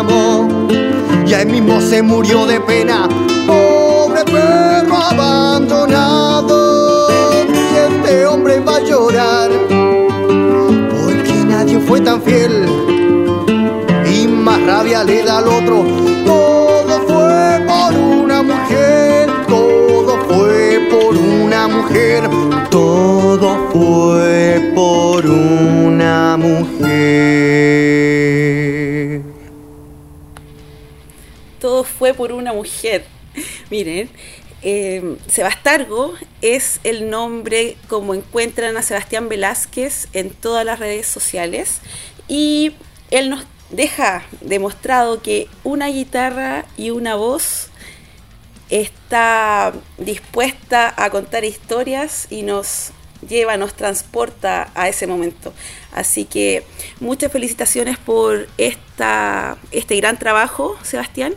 y ahí mismo se murió de pena. Pobre perro abandonado y este hombre va a llorar. Porque nadie fue tan fiel y más rabia le da al otro. Todo fue por una mujer todo fue por una mujer todo fue por una mujer por una mujer. Miren, eh, Sebastargo es el nombre como encuentran a Sebastián Velázquez en todas las redes sociales y él nos deja demostrado que una guitarra y una voz está dispuesta a contar historias y nos lleva, nos transporta a ese momento. Así que muchas felicitaciones por esta, este gran trabajo, Sebastián.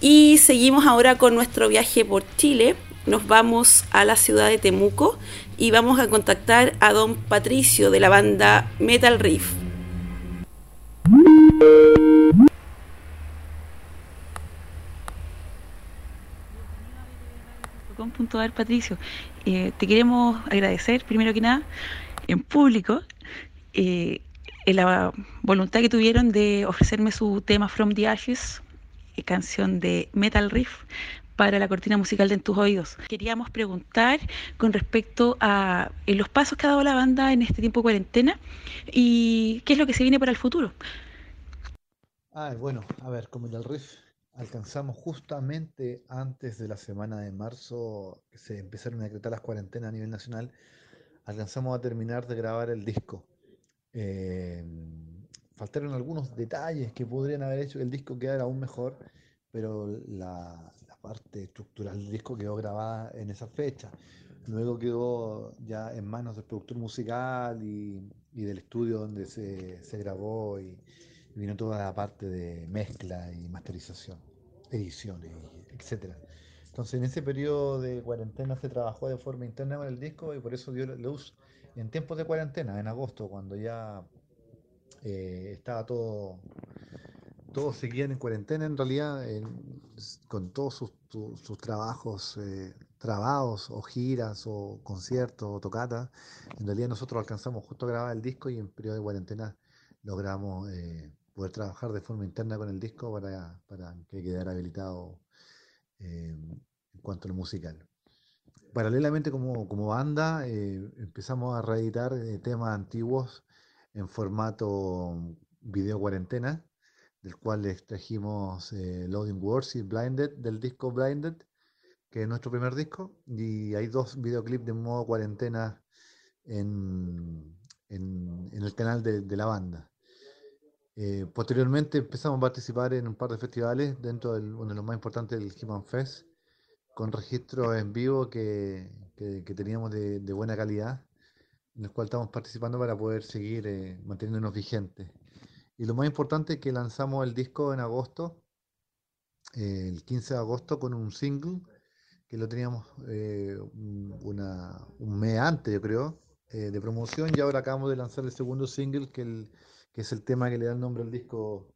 Y seguimos ahora con nuestro viaje por Chile. Nos vamos a la ciudad de Temuco y vamos a contactar a don Patricio de la banda Metal Riff. Patricio, eh, te queremos agradecer primero que nada en público eh, la voluntad que tuvieron de ofrecerme su tema From the Ashes, canción de Metal Riff para la cortina musical de En tus oídos. Queríamos preguntar con respecto a eh, los pasos que ha dado la banda en este tiempo de cuarentena y qué es lo que se viene para el futuro. Ah, bueno, a ver, como el riff alcanzamos justamente antes de la semana de marzo que se empezaron a decretar las cuarentenas a nivel nacional, alcanzamos a terminar de grabar el disco. Eh, faltaron algunos detalles que podrían haber hecho que el disco quedara aún mejor, pero la, la parte estructural del disco quedó grabada en esa fecha. Luego quedó ya en manos del productor musical y, y del estudio donde se, se grabó y, y vino toda la parte de mezcla y masterización, edición, y etcétera. Entonces en ese periodo de cuarentena se trabajó de forma interna con el disco y por eso dio luz en tiempos de cuarentena, en agosto, cuando ya eh, estaba todo, todos seguían en cuarentena en realidad, con todos sus, tu- sus trabajos eh, trabados o giras o conciertos o tocatas. En realidad nosotros alcanzamos justo a grabar el disco y en periodo de cuarentena logramos eh, poder trabajar de forma interna con el disco para, para que quedara habilitado eh, en cuanto a lo musical. Paralelamente como, como banda eh, empezamos a reeditar eh, temas antiguos en formato video cuarentena, del cual les trajimos eh, Loading Words y Blinded del disco Blinded, que es nuestro primer disco, y hay dos videoclips de modo cuarentena en, en- el canal de, de la banda. Eh, posteriormente empezamos a participar en un par de festivales, dentro de uno de los más importantes, el Human Fest, con registros en vivo que, que- que teníamos de buena calidad, en el cual estamos participando para poder seguir eh, manteniéndonos vigentes. Y lo más importante es que lanzamos el disco en agosto, eh, el 15 de agosto, con un single que lo teníamos eh, un, una- un mes antes, yo creo, eh, de promoción, y ahora acabamos de lanzar el segundo single, que, el, que es el tema que le da el nombre al disco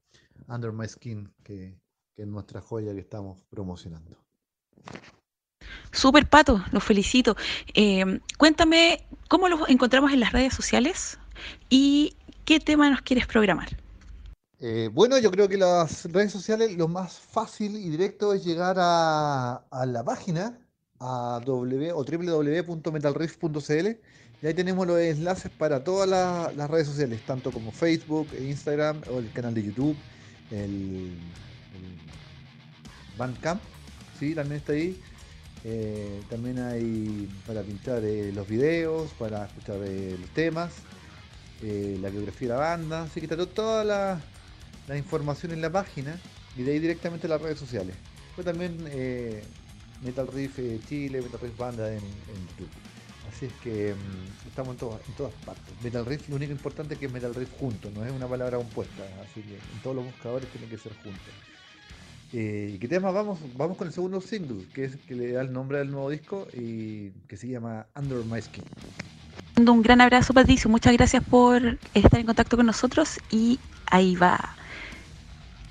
Under My Skin, que, que es nuestra joya que estamos promocionando. Super Pato, los felicito. Eh, cuéntame cómo los encontramos en las redes sociales y ¿qué tema nos quieres programar? Eh, bueno, yo creo que las redes sociales lo más fácil y directo es llegar a, la página a www.metalriff.cl y ahí tenemos los enlaces para todas la- las redes sociales, tanto como Facebook, Instagram o el canal de YouTube, el, el Bandcamp, sí, también está ahí. Eh, también hay para pintar eh, los videos, para escuchar eh, los temas, eh, la biografía de la banda, así que está to- toda la, información en la página y de ahí directamente a las redes sociales. Pero también eh, Metal Riff Chile, Metal Riff Banda en, YouTube. Así es que mm, estamos en, todas en todas partes. Metal Riff, lo único importante es que es Metal Riff junto, no es una palabra compuesta. Así que todos los buscadores tiene que ser junto. Eh, ¿y ¿Qué tema vamos? Vamos con el segundo single, que es que le da el nombre del nuevo disco y que se llama Under My Skin. Un gran abrazo, Patricio. Muchas gracias por estar en contacto con nosotros. Y ahí va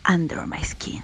Under My Skin.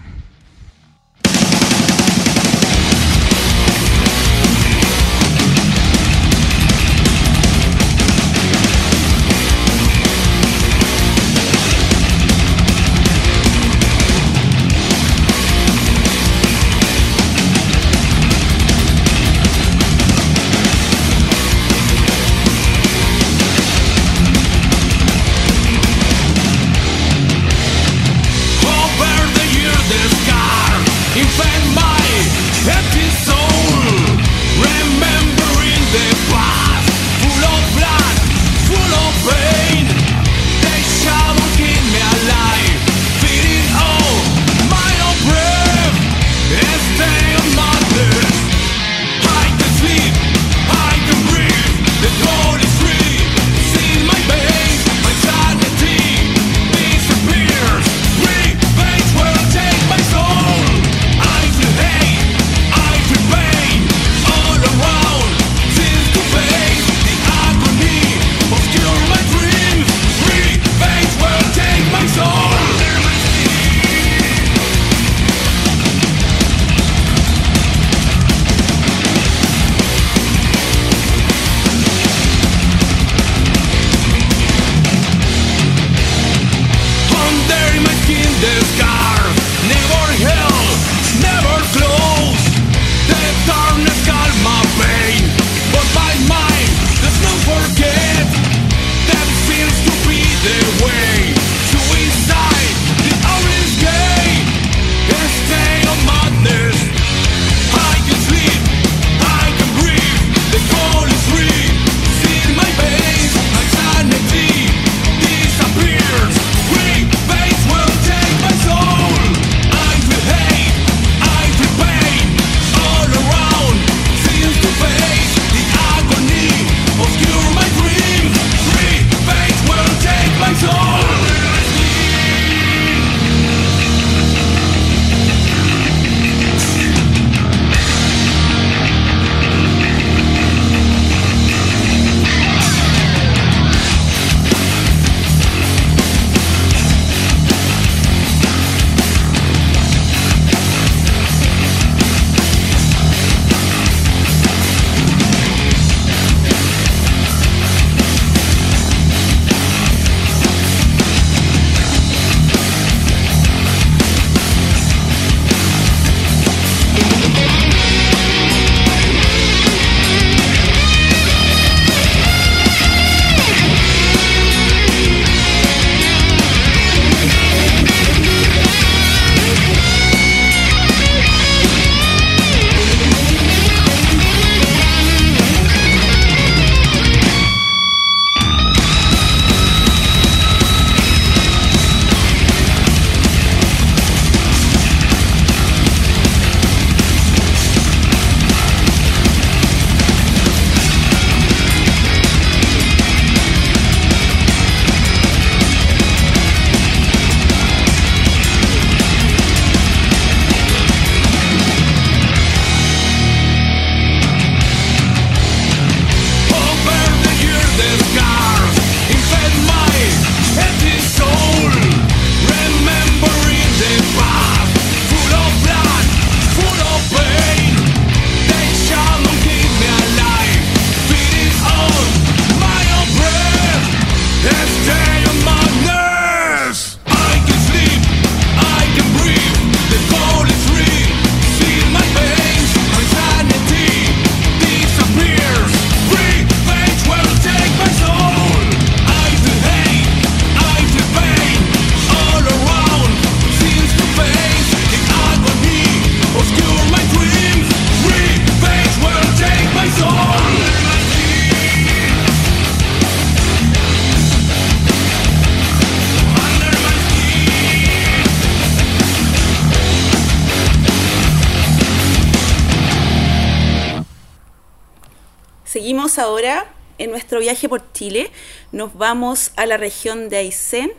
Viaje por Chile. Nos vamos a la región de Aysén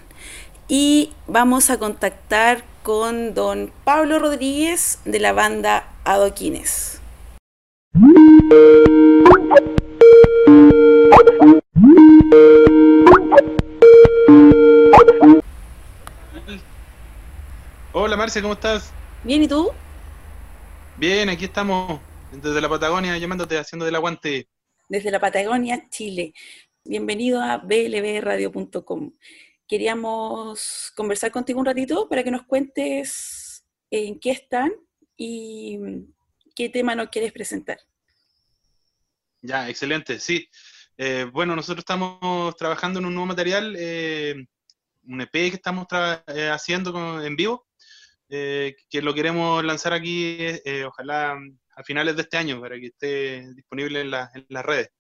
y vamos a contactar con don Pablo Rodríguez de la banda Adoquines. Hola Marcia, ¿cómo estás? Bien, ¿y tú? Bien, aquí estamos desde la Patagonia llamándote, haciendo del aguante. Desde la Patagonia, Chile. Bienvenido a blbradio.com. Queríamos conversar contigo un ratito para que nos cuentes en qué están y qué tema nos quieres presentar. Ya, excelente, sí. Eh, bueno, nosotros estamos trabajando en un nuevo material, eh, un EP que estamos eh, haciendo en vivo, eh, que lo queremos lanzar aquí, eh, ojalá a finales de este año, para que esté disponible en, la- en las redes.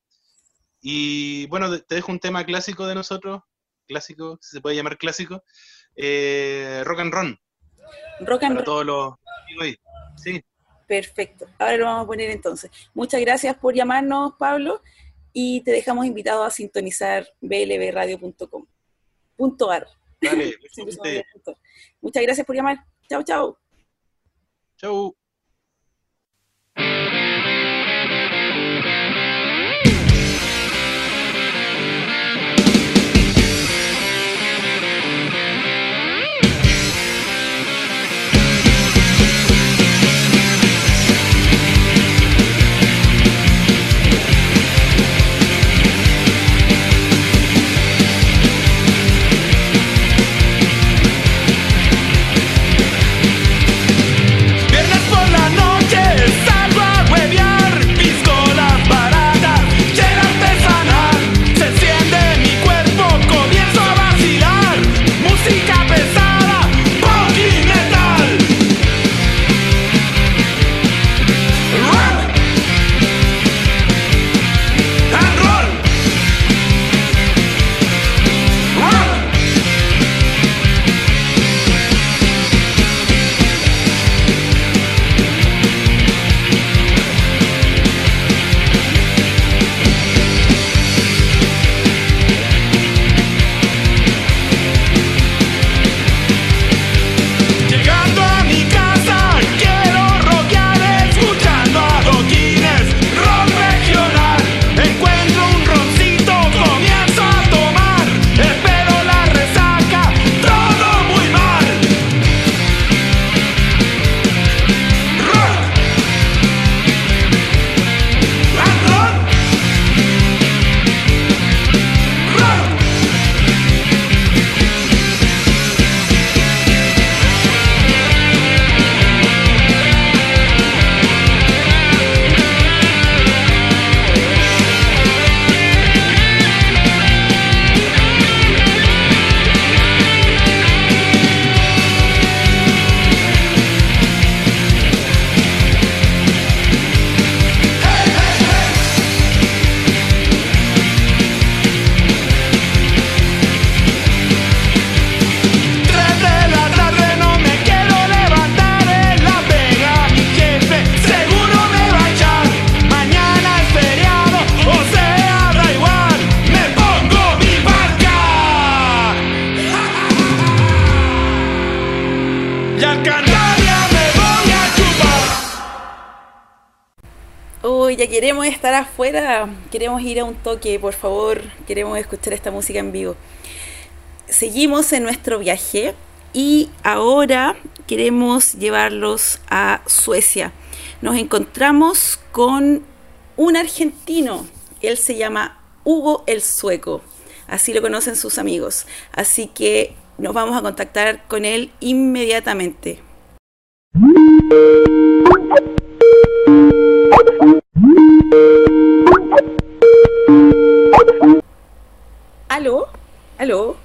Y bueno, te dejo un tema clásico de nosotros, clásico, si se puede llamar clásico, eh, Rock and Roll. Rock and para Roll. todos los amigos ahí. Sí. Perfecto. Ahora lo vamos a poner entonces. Muchas gracias por llamarnos, Pablo, y te dejamos invitado a sintonizar blbradio.com. Punto ar. Dale. <laughs> Muchas gracias por llamar. Chao, chao. Chau. Ya queremos estar afuera, queremos ir a un toque, por favor, queremos escuchar esta música en vivo. Seguimos en nuestro viaje y ahora queremos llevarlos a Suecia. Nos encontramos con un argentino, él se llama Hugo el Sueco, así lo conocen sus amigos, así que nos vamos a contactar con él inmediatamente. ¿Aló? ¿Aló?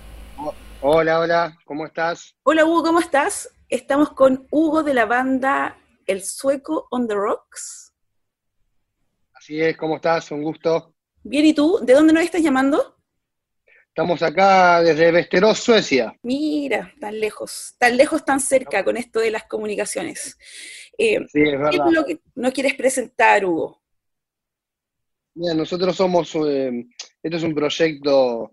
Hola, hola, ¿cómo estás? Hola Hugo, ¿cómo estás? Estamos con Hugo de la banda El Sueco on the Rocks. Así es, ¿cómo estás? Un gusto. Bien, ¿y tú? ¿De dónde nos estás llamando? Estamos acá desde Västerås, Suecia. Mira, tan lejos, tan lejos, tan cerca con esto de las comunicaciones. Eh, Sí, es ¿Qué verdad. es lo que nos quieres presentar, Hugo? Mira, nosotros somos, eh, esto es un proyecto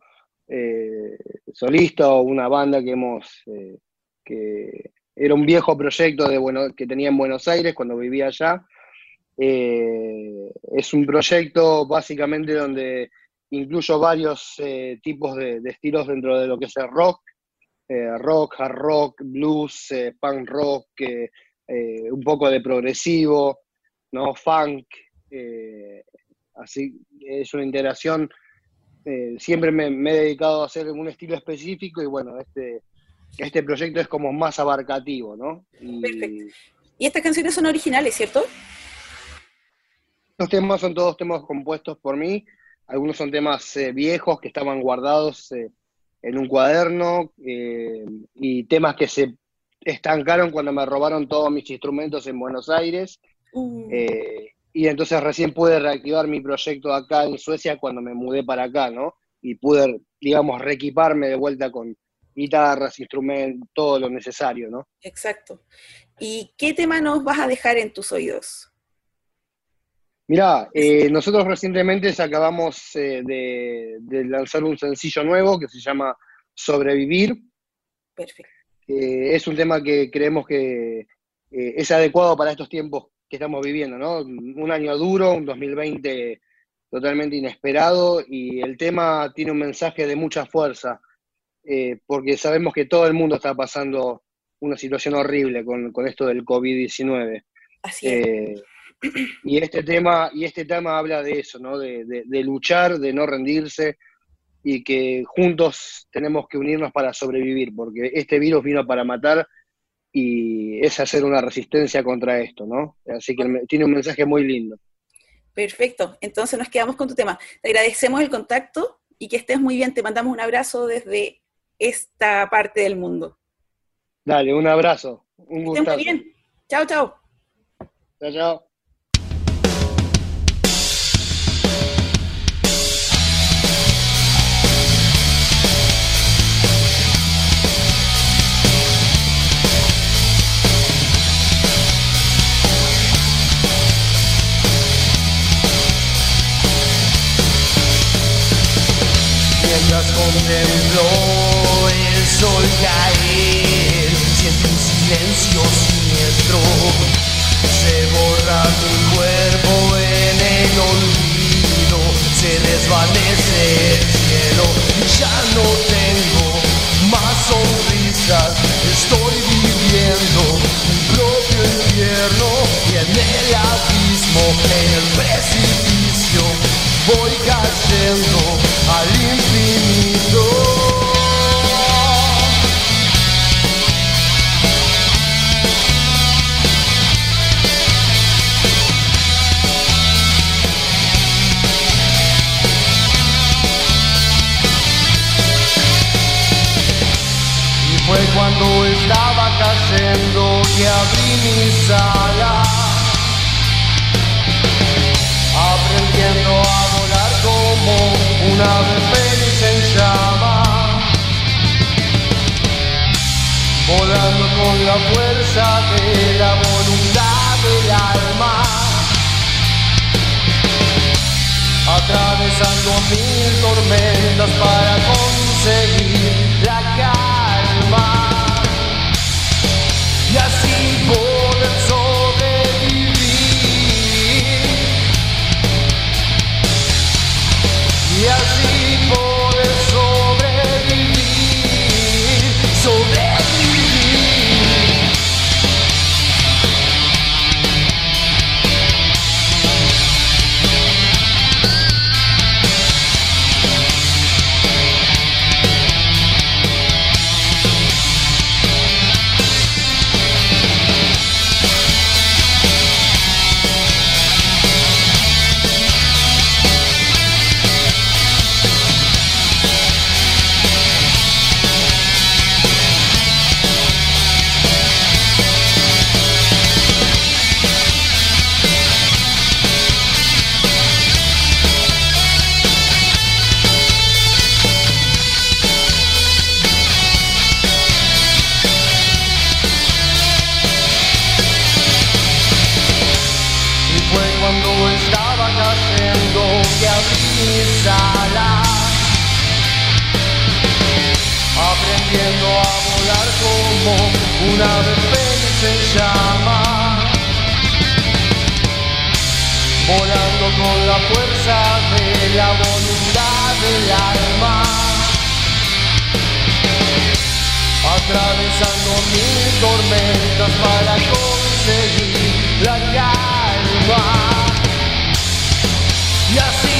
eh, solista o una banda que hemos, eh, que era un viejo proyecto de bueno, que tenía en Buenos Aires cuando vivía allá. Eh, es un proyecto básicamente donde incluyo varios tipos de, estilos dentro de lo que es el rock, rock, hard rock, blues, punk rock, un poco de progresivo, ¿no? funk. Así es una integración. eh, siempre me, me he dedicado a hacer un estilo específico y bueno, este, este proyecto es como más abarcativo, ¿no? Y Perfecto. Y estas canciones son originales, ¿cierto? Estos temas son todos temas compuestos por mí. Algunos son temas eh, viejos que estaban guardados eh, en un cuaderno y temas que se estancaron cuando me robaron todos mis instrumentos en Buenos Aires. Eh, y entonces recién pude reactivar mi proyecto acá en Suecia cuando me mudé para acá, ¿no? Y pude, digamos, reequiparme de vuelta con guitarras, instrumentos, todo lo necesario, ¿no? Exacto. ¿Y qué tema nos vas a dejar en tus oídos? Mirá, eh, nosotros recientemente acabamos eh, de, de lanzar un sencillo nuevo que se llama Sobrevivir. Perfecto. Eh, es un tema que creemos que es adecuado para estos tiempos que estamos viviendo, ¿no? Un año duro, un 2020 totalmente inesperado y el tema tiene un mensaje de mucha fuerza, eh, porque sabemos que todo el mundo está pasando una situación horrible con, con esto del COVID-19. Así es. Eh, y este tema, y este tema habla de eso, ¿no? De, de- de luchar, de no rendirse, y que juntos tenemos que unirnos para sobrevivir, porque este virus vino para matar y es hacer una resistencia contra esto, ¿no? Así que tiene un mensaje muy lindo. Perfecto. Entonces nos quedamos con tu tema. Te agradecemos el contacto y que estés muy bien. Te mandamos un abrazo desde esta parte del mundo. Dale, un abrazo, un estés muy bien. Chao, chao. Chao, chao. Contempló el sol caer, siente un silencio siniestro. Se borra tu cuerpo en el olvido, se desvanece el cielo ya no tengo más sonrisas. Estoy viviendo mi propio infierno y en el abismo, en el precipicio, voy cayendo cuando estaba cayendo que abrí mis alas, aprendiendo a volar como una ave feliz en llamas, volando con la fuerza de la voluntad del alma. Atravesando mil tormentas para conseguir la calma y así poder una ave fénix en llamas, volando con la fuerza de la voluntad del alma. Atravesando mil tormentas para conseguir la calma y así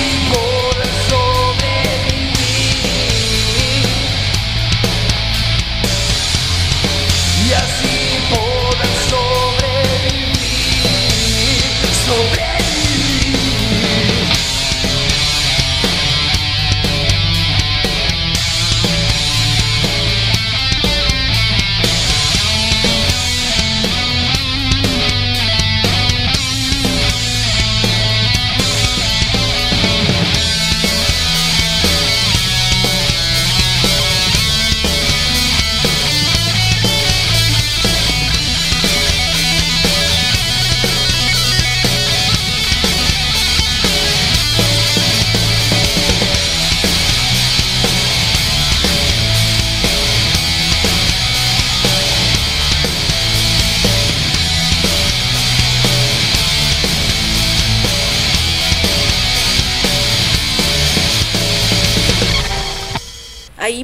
sobrevivir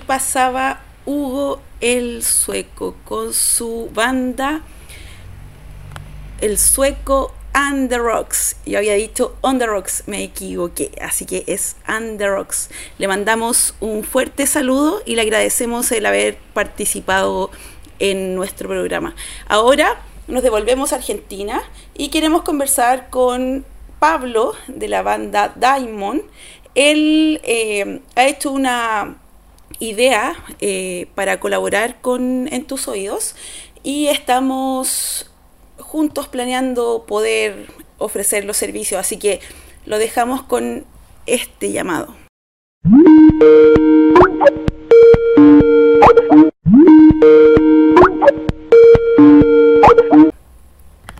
pasaba Hugo el Sueco con su banda El Sueco and the Rocks. Yo había dicho On the Rocks, me equivoqué, así que es On the Rocks. Le mandamos un fuerte saludo y le agradecemos el haber participado en nuestro programa. Ahora nos devolvemos a Argentina y queremos conversar con Pablo de la banda Diamond. Él eh, ha hecho una idea eh, para colaborar con En tus oídos y estamos juntos planeando poder ofrecer los servicios, así que lo dejamos con este llamado.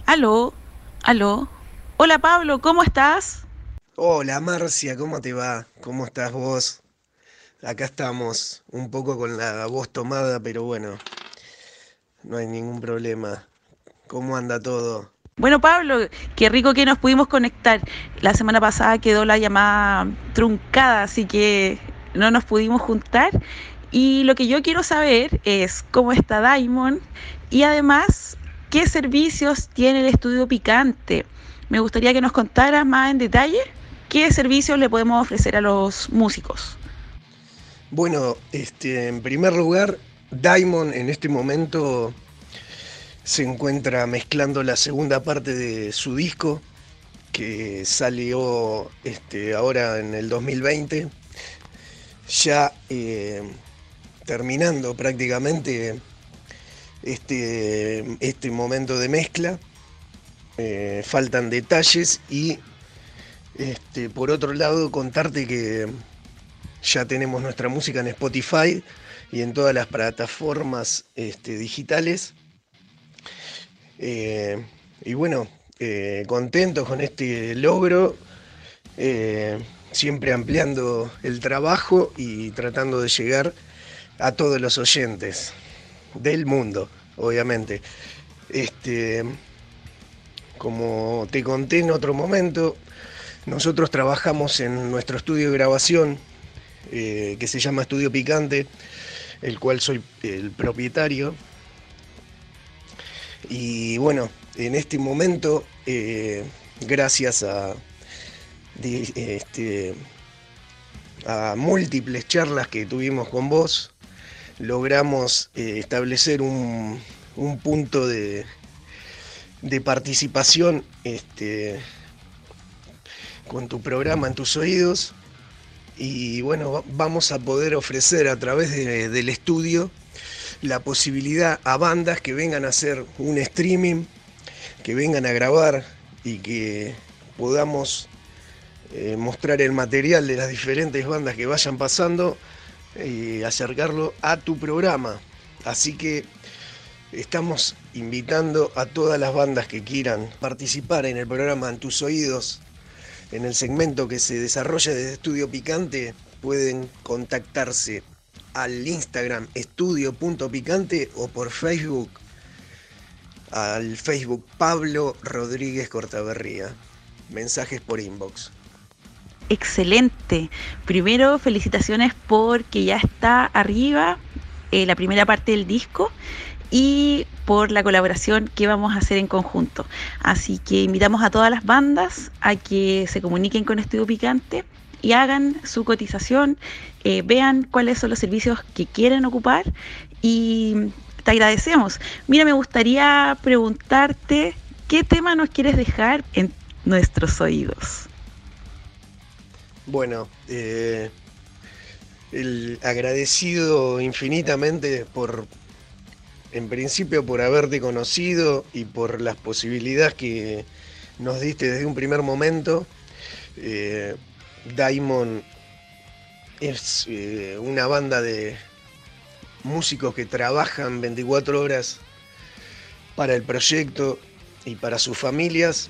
Aló, aló. Hola Pablo, ¿cómo estás? Hola Marcia, ¿cómo te va? ¿Cómo estás vos? Acá estamos, un poco con la voz tomada, pero bueno, no hay ningún problema. ¿Cómo anda todo? Bueno, Pablo, qué rico que nos pudimos conectar. La semana pasada quedó la llamada truncada, así que no nos pudimos juntar. Y lo que yo quiero saber es cómo está Diamond y además qué servicios tiene el estudio Picante. Me gustaría que nos contaras más en detalle qué servicios le podemos ofrecer a los músicos. Bueno, este, en primer lugar, Diamond en este momento se encuentra mezclando la segunda parte de su disco que salió este, ahora en el 2020, ya eh, terminando prácticamente este, este momento de mezcla. Eh, faltan detalles y este, por otro lado contarte que ya tenemos nuestra música en Spotify y en todas las plataformas este, digitales. Eh, y bueno, eh, contentos con este logro, eh, siempre ampliando el trabajo y tratando de llegar a todos los oyentes del mundo, obviamente. Este, como te conté en otro momento, nosotros trabajamos en nuestro estudio de grabación eh, que se llama Estudio Picante, el cual soy el propietario. Y bueno, en este momento, eh, gracias este, a múltiples charlas que tuvimos con vos, logramos eh, establecer un, un punto de, de participación este, con tu programa en tus oídos y bueno, va- vamos a poder ofrecer a través de- del estudio la posibilidad a bandas que vengan a hacer un streaming, que vengan a grabar y que podamos eh, mostrar el material de las diferentes bandas que vayan pasando y acercarlo a tu programa. Así que estamos invitando a todas las bandas que quieran participar en el programa En tus oídos, en el segmento que se desarrolla desde Estudio Picante, pueden contactarse al Instagram estudio.picante o por Facebook al Facebook Pablo Rodríguez Cortaberría. Mensajes por inbox. Excelente. Primero, felicitaciones porque ya está arriba eh, la primera parte del disco y por la colaboración que vamos a hacer en conjunto. Así que invitamos a todas las bandas a que se comuniquen con Estudio Picante y hagan su cotización, eh, vean cuáles son los servicios que quieren ocupar y te agradecemos. Mira, me gustaría preguntarte qué tema nos quieres dejar en nuestros oídos. Bueno, eh, el agradecido infinitamente por, en principio, por haberte conocido y por las posibilidades que nos diste desde un primer momento. Eh, Daimon es eh, una banda de músicos que trabajan 24 horas para el proyecto y para sus familias.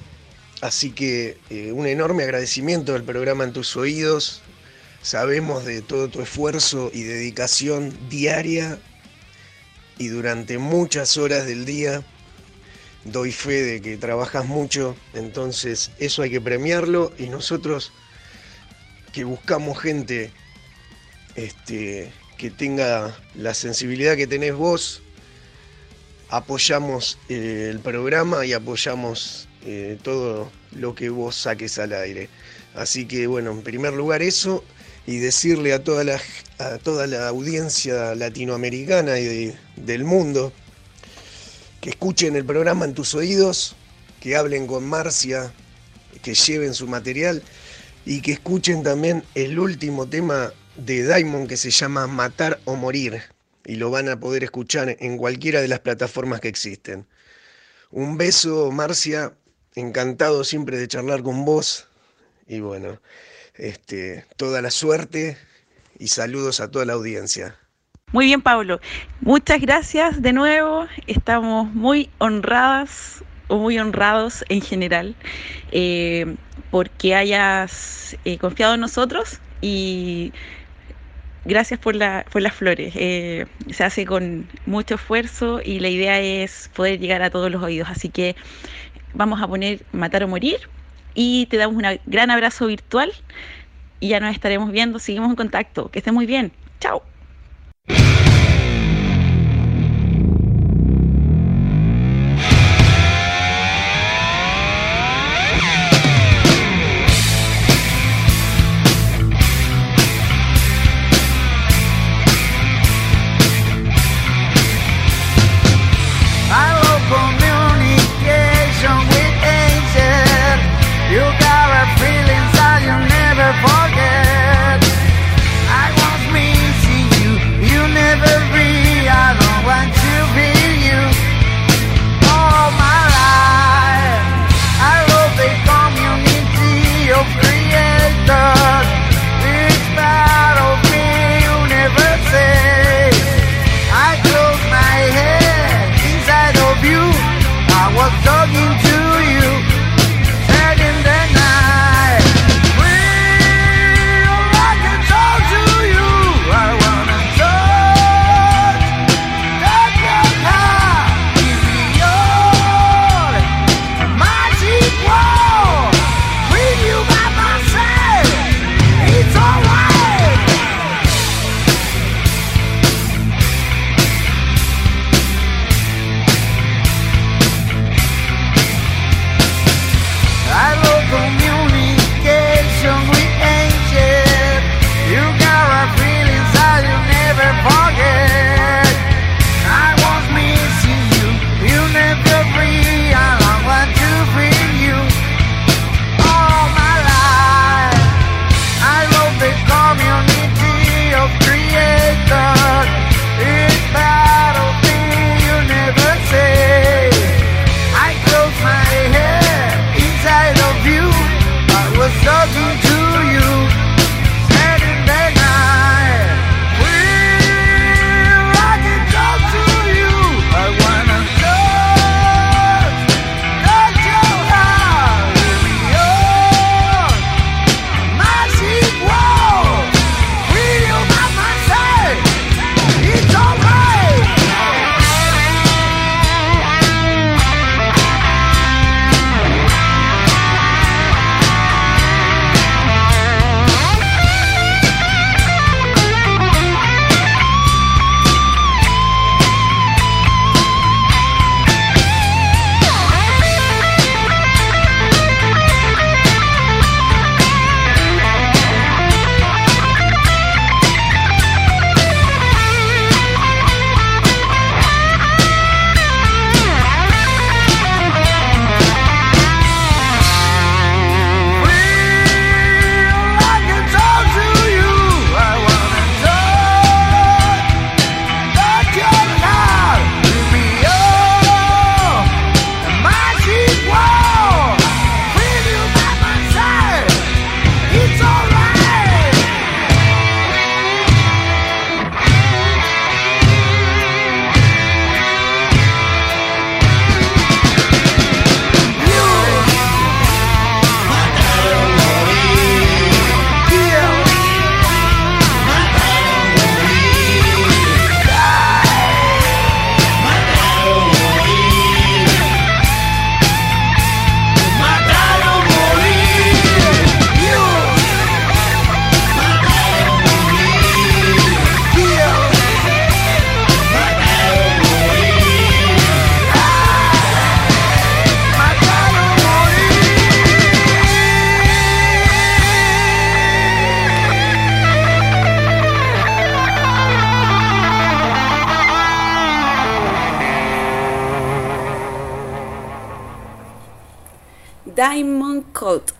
Así que eh, un enorme agradecimiento al programa En tus oídos. Sabemos de todo tu esfuerzo y dedicación diaria y durante muchas horas del día. Doy fe de que trabajas mucho, entonces eso hay que premiarlo y nosotros que buscamos gente este, que tenga la sensibilidad que tenés vos, apoyamos eh, el programa y apoyamos eh, todo lo que vos saques al aire. Así que bueno, en primer lugar eso y decirle a toda la, a toda la audiencia latinoamericana y del mundo que escuchen el programa en tus oídos, que hablen con Marcia, que lleven su material y que escuchen también el último tema de Diamond que se llama Matar o Morir. Y lo van a poder escuchar en cualquiera de las plataformas que existen. Un beso, Marcia, encantado siempre de charlar con vos. Y bueno, este, toda la suerte y saludos a toda la audiencia. Muy bien, Pablo. Muchas gracias de nuevo. Estamos muy honradas o muy honrados en general eh, porque hayas eh, confiado en nosotros y gracias por, la, por las flores. Eh, se hace con mucho esfuerzo y la idea es poder llegar a todos los oídos. Así que vamos a poner Matar o Morir y te damos un gran abrazo virtual y ya nos estaremos viendo. Seguimos en contacto. Que estés muy bien. Chao.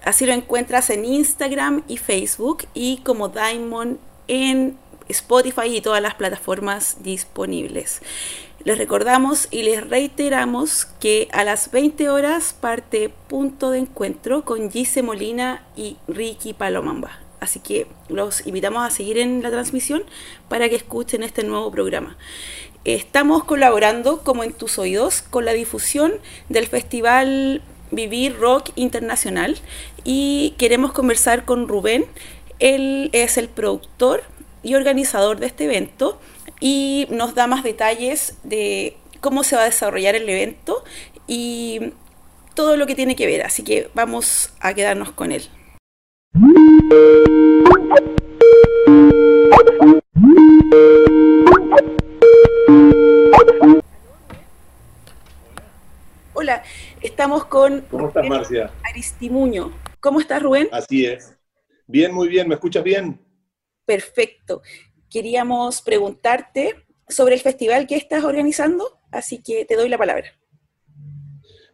Así lo encuentras en Instagram y Facebook y como Diamond en Spotify y todas las plataformas disponibles. Les recordamos y les reiteramos que a las 20 horas parte Punto de Encuentro con Gise Molina y Ricky Palomamba. Así que los invitamos a seguir en la transmisión para que escuchen este nuevo programa. Estamos colaborando, como en tus oídos, con la difusión del Festival Vivir Rock Internacional y queremos conversar con Rubén. Él es el productor y organizador de este evento y nos da más detalles de cómo se va a desarrollar el evento y todo lo que tiene que ver. Así que vamos a quedarnos con él. Hola, estamos con ¿Cómo estás, Marcia? Aristimuño. ¿Cómo estás, Rubén? Así es. Bien, muy bien. ¿Me escuchas bien? Perfecto. Queríamos preguntarte sobre el festival que estás organizando, así que te doy la palabra.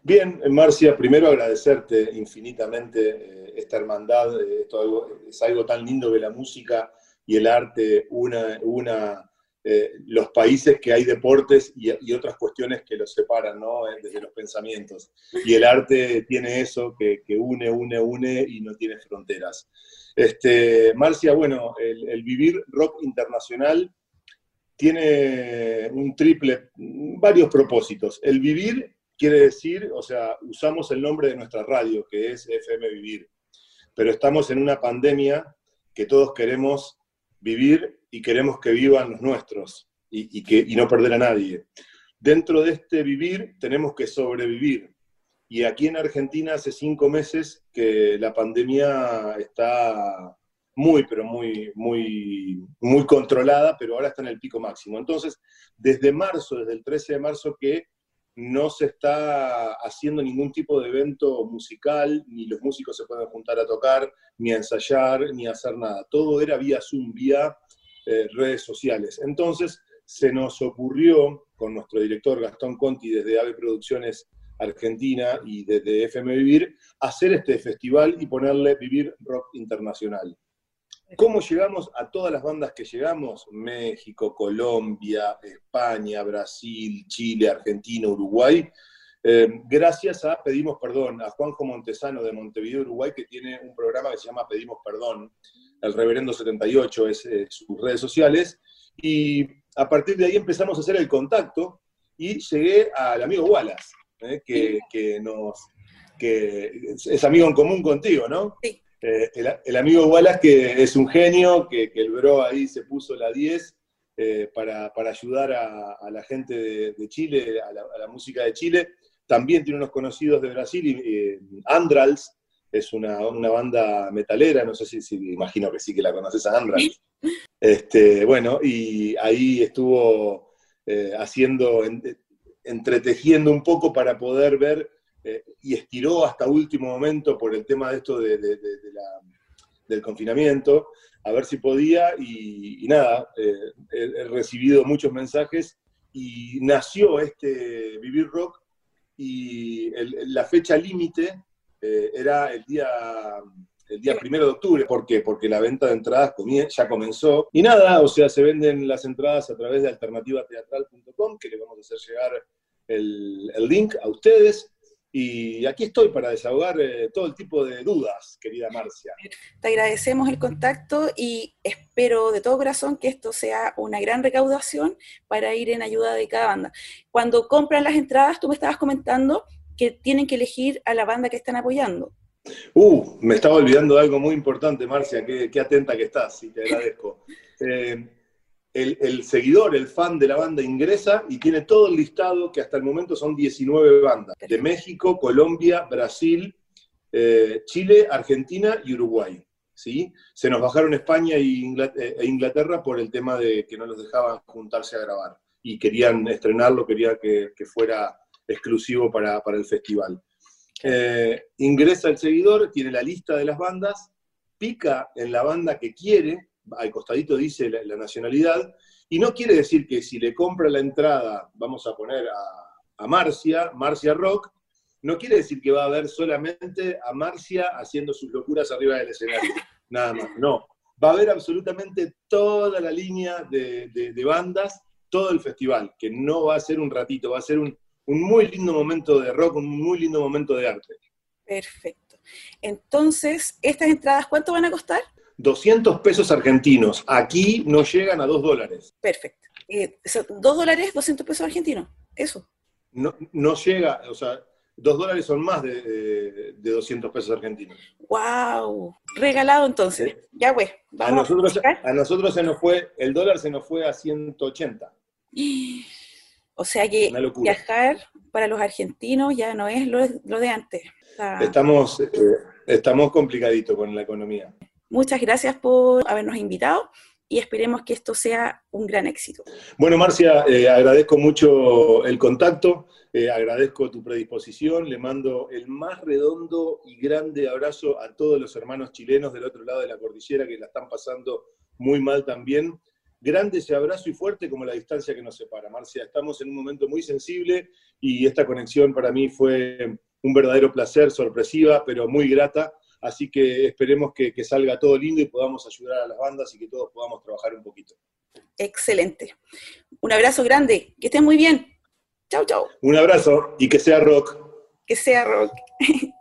Bien, Marcia, primero agradecerte infinitamente eh, esta hermandad. eh, esto algo- es algo tan lindo que la música y el arte una, una eh, los países que hay deportes y, otras cuestiones que los separan, ¿no? Eh, Desde los pensamientos. Y el arte tiene eso que, que une, une, une y no tiene fronteras. Este, Marcia, bueno, el, el vivir rock internacional tiene un triple, varios propósitos. El vivir quiere decir, o sea, usamos el nombre de nuestra radio, que es FM Vivir, pero estamos en una pandemia que todos queremos vivir y queremos que vivan los nuestros y, y que, y no perder a nadie. Dentro de este vivir tenemos que sobrevivir. Y aquí en Argentina hace cinco meses que la pandemia está muy, pero muy, muy, muy controlada, pero ahora está en el pico máximo. Entonces, desde marzo, desde el 13 de marzo, que no se está haciendo ningún tipo de evento musical, ni los músicos se pueden juntar a tocar, ni a ensayar, ni a hacer nada. Todo era vía Zoom, vía eh, redes sociales. Entonces, se nos ocurrió con nuestro director Gastón Conti desde AVE Producciones Argentina y desde FM Vivir, hacer este festival y ponerle Vivir Rock Internacional. ¿Cómo llegamos a todas las bandas que llegamos? México, Colombia, España, Brasil, Chile, Argentina, Uruguay. Eh, gracias a, pedimos perdón, a Juanjo Montesano de Montevideo, Uruguay, que tiene un programa que se llama Pedimos Perdón, el Reverendo 78 es eh, sus redes sociales, y a partir de ahí empezamos a hacer el contacto y llegué al amigo Wallace, eh, que, que nos, que es, amigo en común contigo, ¿no? Sí. Eh, el, el amigo Wallace, que es un genio, que, que el bro ahí se puso la 10 eh, para, para ayudar a, a la gente de, de Chile, a la, a la música de Chile. También tiene unos conocidos de Brasil, y, Andrals, es una, una banda metalera, no sé si, si- imagino que sí que la conoces a. Este, bueno, y ahí estuvo eh, haciendo, en- entretejiendo un poco para poder ver, eh, y estiró hasta último momento por el tema de esto de, de- de- de la- del confinamiento, a ver si podía, y, y nada, eh, he, he recibido muchos mensajes y nació este Vivir Rock y el- la fecha límite eh, era el día, el día primero de octubre. ¿Por qué? Porque la venta de entradas ya comenzó. Y nada, o sea, se venden las entradas a través de alternativateatral.com, que le vamos a hacer llegar el, el link a ustedes. Y aquí estoy para desahogar eh, todo el tipo de dudas, querida Marcia. Te agradecemos el contacto y espero de todo corazón que esto sea una gran recaudación para ir en ayuda de cada banda. Cuando compran las entradas, tú me estabas comentando que tienen que elegir a la banda que están apoyando. Uh, me estaba olvidando de algo muy importante, Marcia, qué, qué atenta que estás, y te agradezco. <laughs> Eh, el, el seguidor, el fan de la banda ingresa y tiene todo el listado, que hasta el momento son 19 bandas, de México, Colombia, Brasil, eh, Chile, Argentina y Uruguay. ¿sí? Se nos bajaron España e eh, e Inglaterra por el tema de que no los dejaban juntarse a grabar y querían estrenarlo, quería que, que fuera exclusivo para, para el festival. Eh, ingresa el seguidor, tiene la lista de las bandas, pica en la banda que quiere, al costadito dice la, la nacionalidad, y no quiere decir que si le compra la entrada, vamos a poner a, a Marcia, Marcia Rock, no quiere decir que va a haber solamente a Marcia haciendo sus locuras arriba del escenario, <laughs> nada más, no. Va a haber absolutamente toda la línea de, de- de bandas, todo el festival, que no va a ser un ratito, va a ser un, un muy lindo momento de rock, un muy lindo momento de arte. Perfecto. Entonces, ¿estas entradas cuánto van a costar? 200 pesos argentinos, aquí no llegan a 2 dólares. Perfecto. Eh, so- ¿Dos dólares, 200 pesos argentinos? Eso. No, no llega, o sea, 2 dólares son más de, de- de 200 pesos argentinos. ¡Wow! Regalado entonces. Ya, güey. A nosotros, a nosotros se nos fue, el dólar se nos fue a 180. <gasps> O sea que viajar para los argentinos ya no es lo, lo de antes. O sea, Estamos, eh, estamos complicaditos con la economía. Muchas gracias por habernos invitado y esperemos que esto sea un gran éxito. Bueno, Marcia, eh, agradezco mucho el contacto, eh, agradezco tu predisposición, le mando el más redondo y grande abrazo a todos los hermanos chilenos del otro lado de la cordillera que la están pasando muy mal también. Grande ese abrazo y fuerte como la distancia que nos separa. Marcia, estamos en un momento muy sensible y esta conexión para mí fue un verdadero placer, sorpresiva, pero muy grata. Así que esperemos que, que salga todo lindo y podamos ayudar a las bandas y que todos podamos trabajar un poquito. Excelente. Un abrazo grande. Que estén muy bien. Chau, chau. Un abrazo y que sea rock. Que sea rock. <laughs>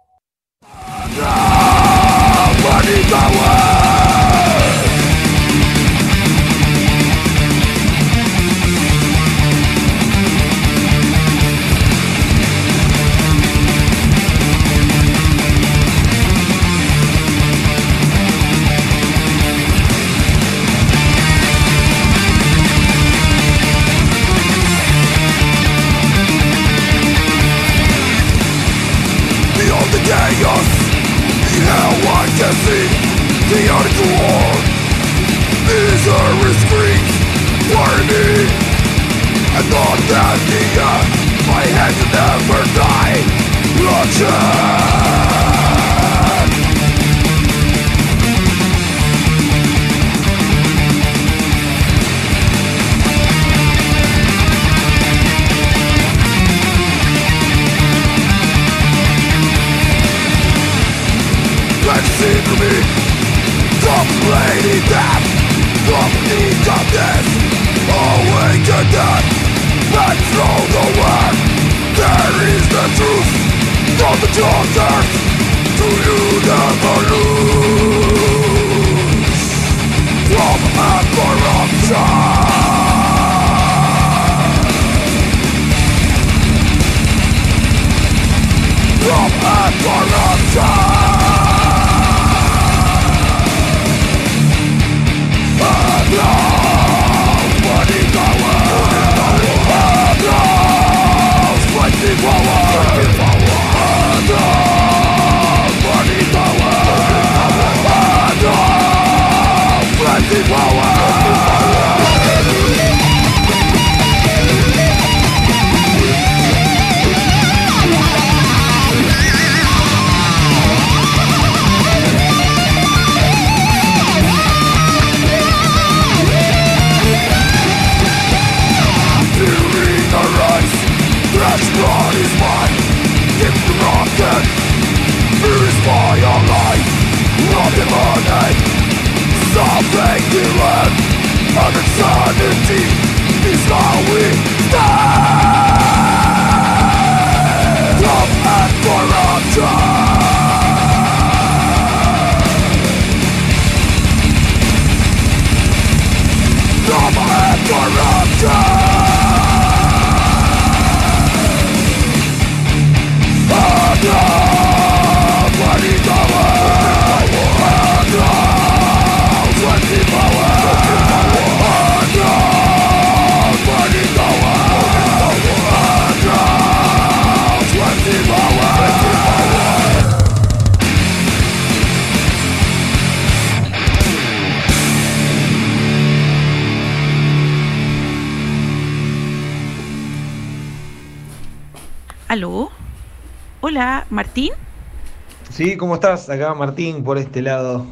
estás? Acá Martín por este lado.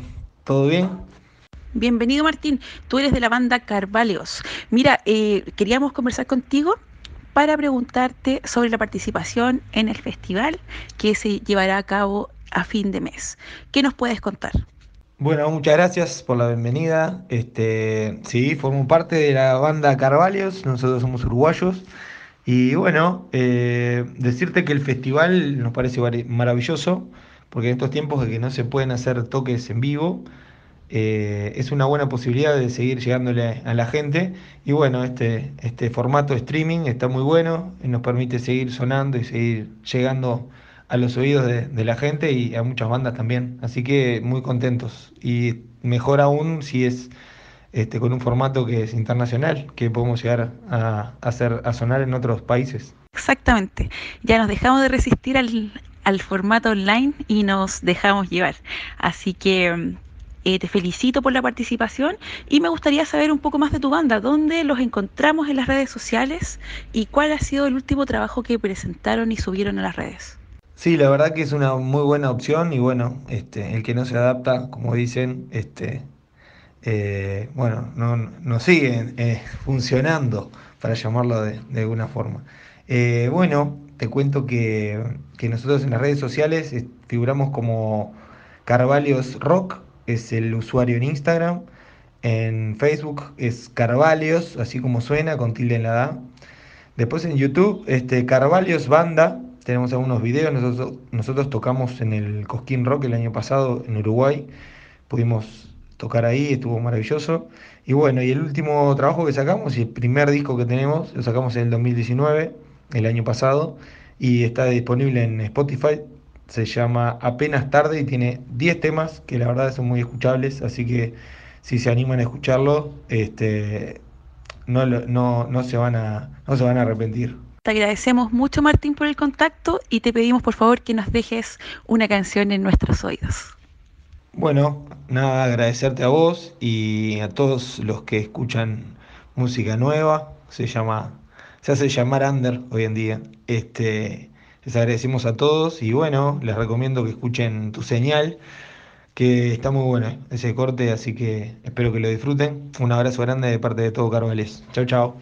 ¿Todo bien? Bienvenido, Martín. Tú eres de la banda Carvaleos. Mira, eh, queríamos conversar contigo para preguntarte sobre la participación en el festival que se llevará a cabo a fin de mes. ¿Qué nos puedes contar? Bueno, muchas gracias por la bienvenida. Este, sí, formo parte de la banda Carvalios, nosotros somos uruguayos. Y bueno, eh, decirte que el festival nos parece maravilloso, porque en estos tiempos de que no se pueden hacer toques en vivo, eh, es una buena posibilidad de seguir llegándole a la gente. Y bueno, este, este formato de streaming está muy bueno, y nos permite seguir sonando y seguir llegando a los oídos de, la gente y a muchas bandas también. Así que muy contentos. Y mejor aún si es este, con un formato que es internacional, que podemos llegar a hacer, a sonar en otros países. Exactamente. Ya nos dejamos de resistir al, al formato online y nos dejamos llevar. Así que eh, te felicito por la participación y me gustaría saber un poco más de tu banda, dónde los encontramos en las redes sociales y cuál ha sido el último trabajo que presentaron y subieron a las redes. Sí, la verdad que es una muy buena opción y bueno, este, el que no se adapta, como dicen, este, eh, bueno, no, sigue eh, funcionando, para llamarlo de, alguna forma. Bueno, te cuento que, que nosotros en las redes sociales eh, figuramos como Carvalios Rock, es el usuario en Instagram. En Facebook es Carvalios, así como suena, con tilde en la A. Después en YouTube, este, Carvalios Banda, tenemos algunos videos. Nosotros tocamos en el Cosquín Rock el año pasado en Uruguay. Pudimos tocar ahí, estuvo maravilloso. Y bueno, y el último trabajo que sacamos, y el primer disco que tenemos, lo sacamos en el 2019, el año pasado, y está disponible en Spotify. Se llama Apenas Tarde y tiene 10 temas que la verdad son muy escuchables, así que si se animan a escucharlo, este, no, no, no, se van a, no se van a arrepentir. Te agradecemos mucho Martín por el contacto y te pedimos por favor que nos dejes una canción en nuestros oídos. Bueno, nada, agradecerte a vos y a todos los que escuchan música nueva. Se llama, se hace llamar under hoy en día. Este, les agradecemos a todos y bueno, les recomiendo que escuchen tu señal, que está muy bueno ese corte, así que espero que lo disfruten. Un abrazo grande de parte de todo Carvales. Chau, chau.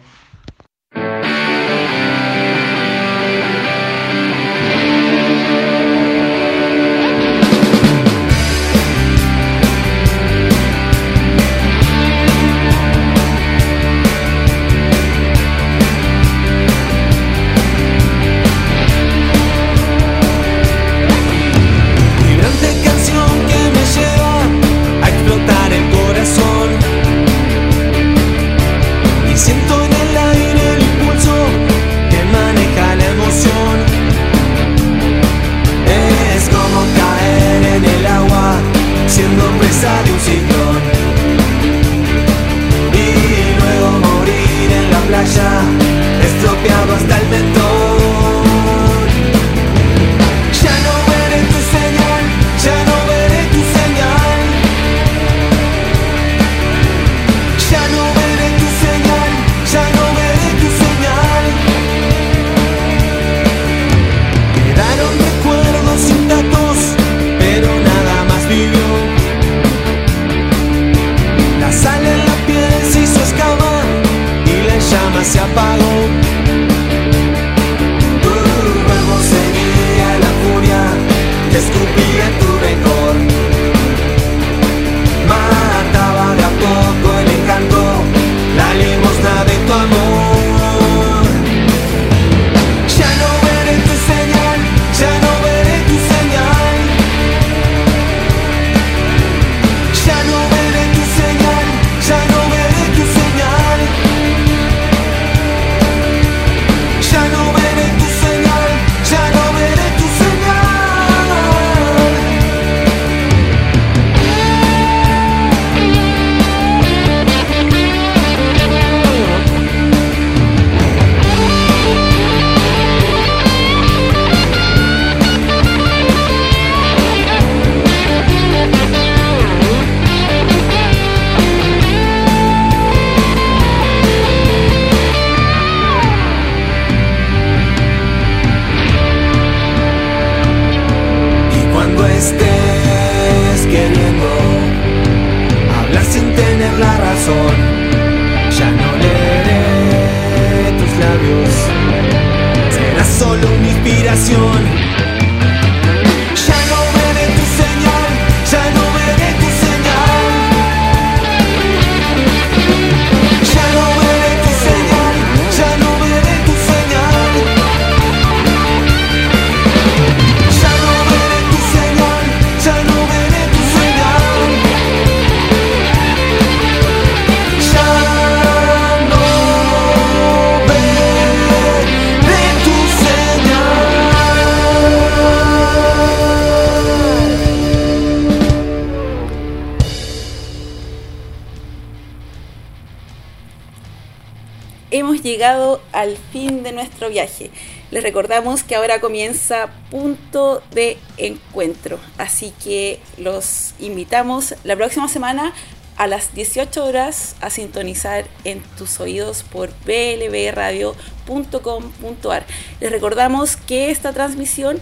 Recordamos que ahora comienza punto de encuentro, así que los invitamos la próxima semana a las 18 horas a sintonizar en tus oídos por blbradio.com.ar. Les recordamos que esta transmisión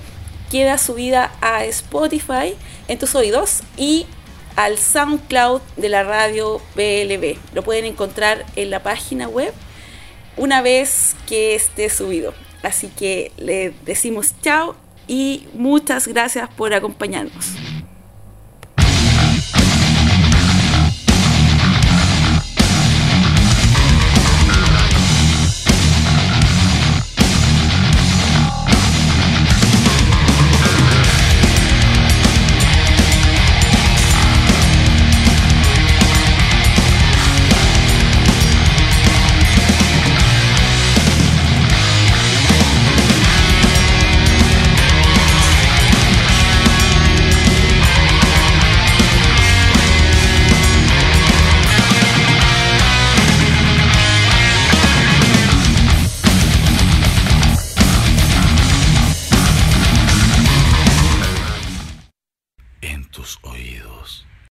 queda subida a Spotify en tus oídos y al SoundCloud de la radio BLB. Lo pueden encontrar en la página web una vez que esté subido. Así que le decimos chao y muchas gracias por acompañarnos.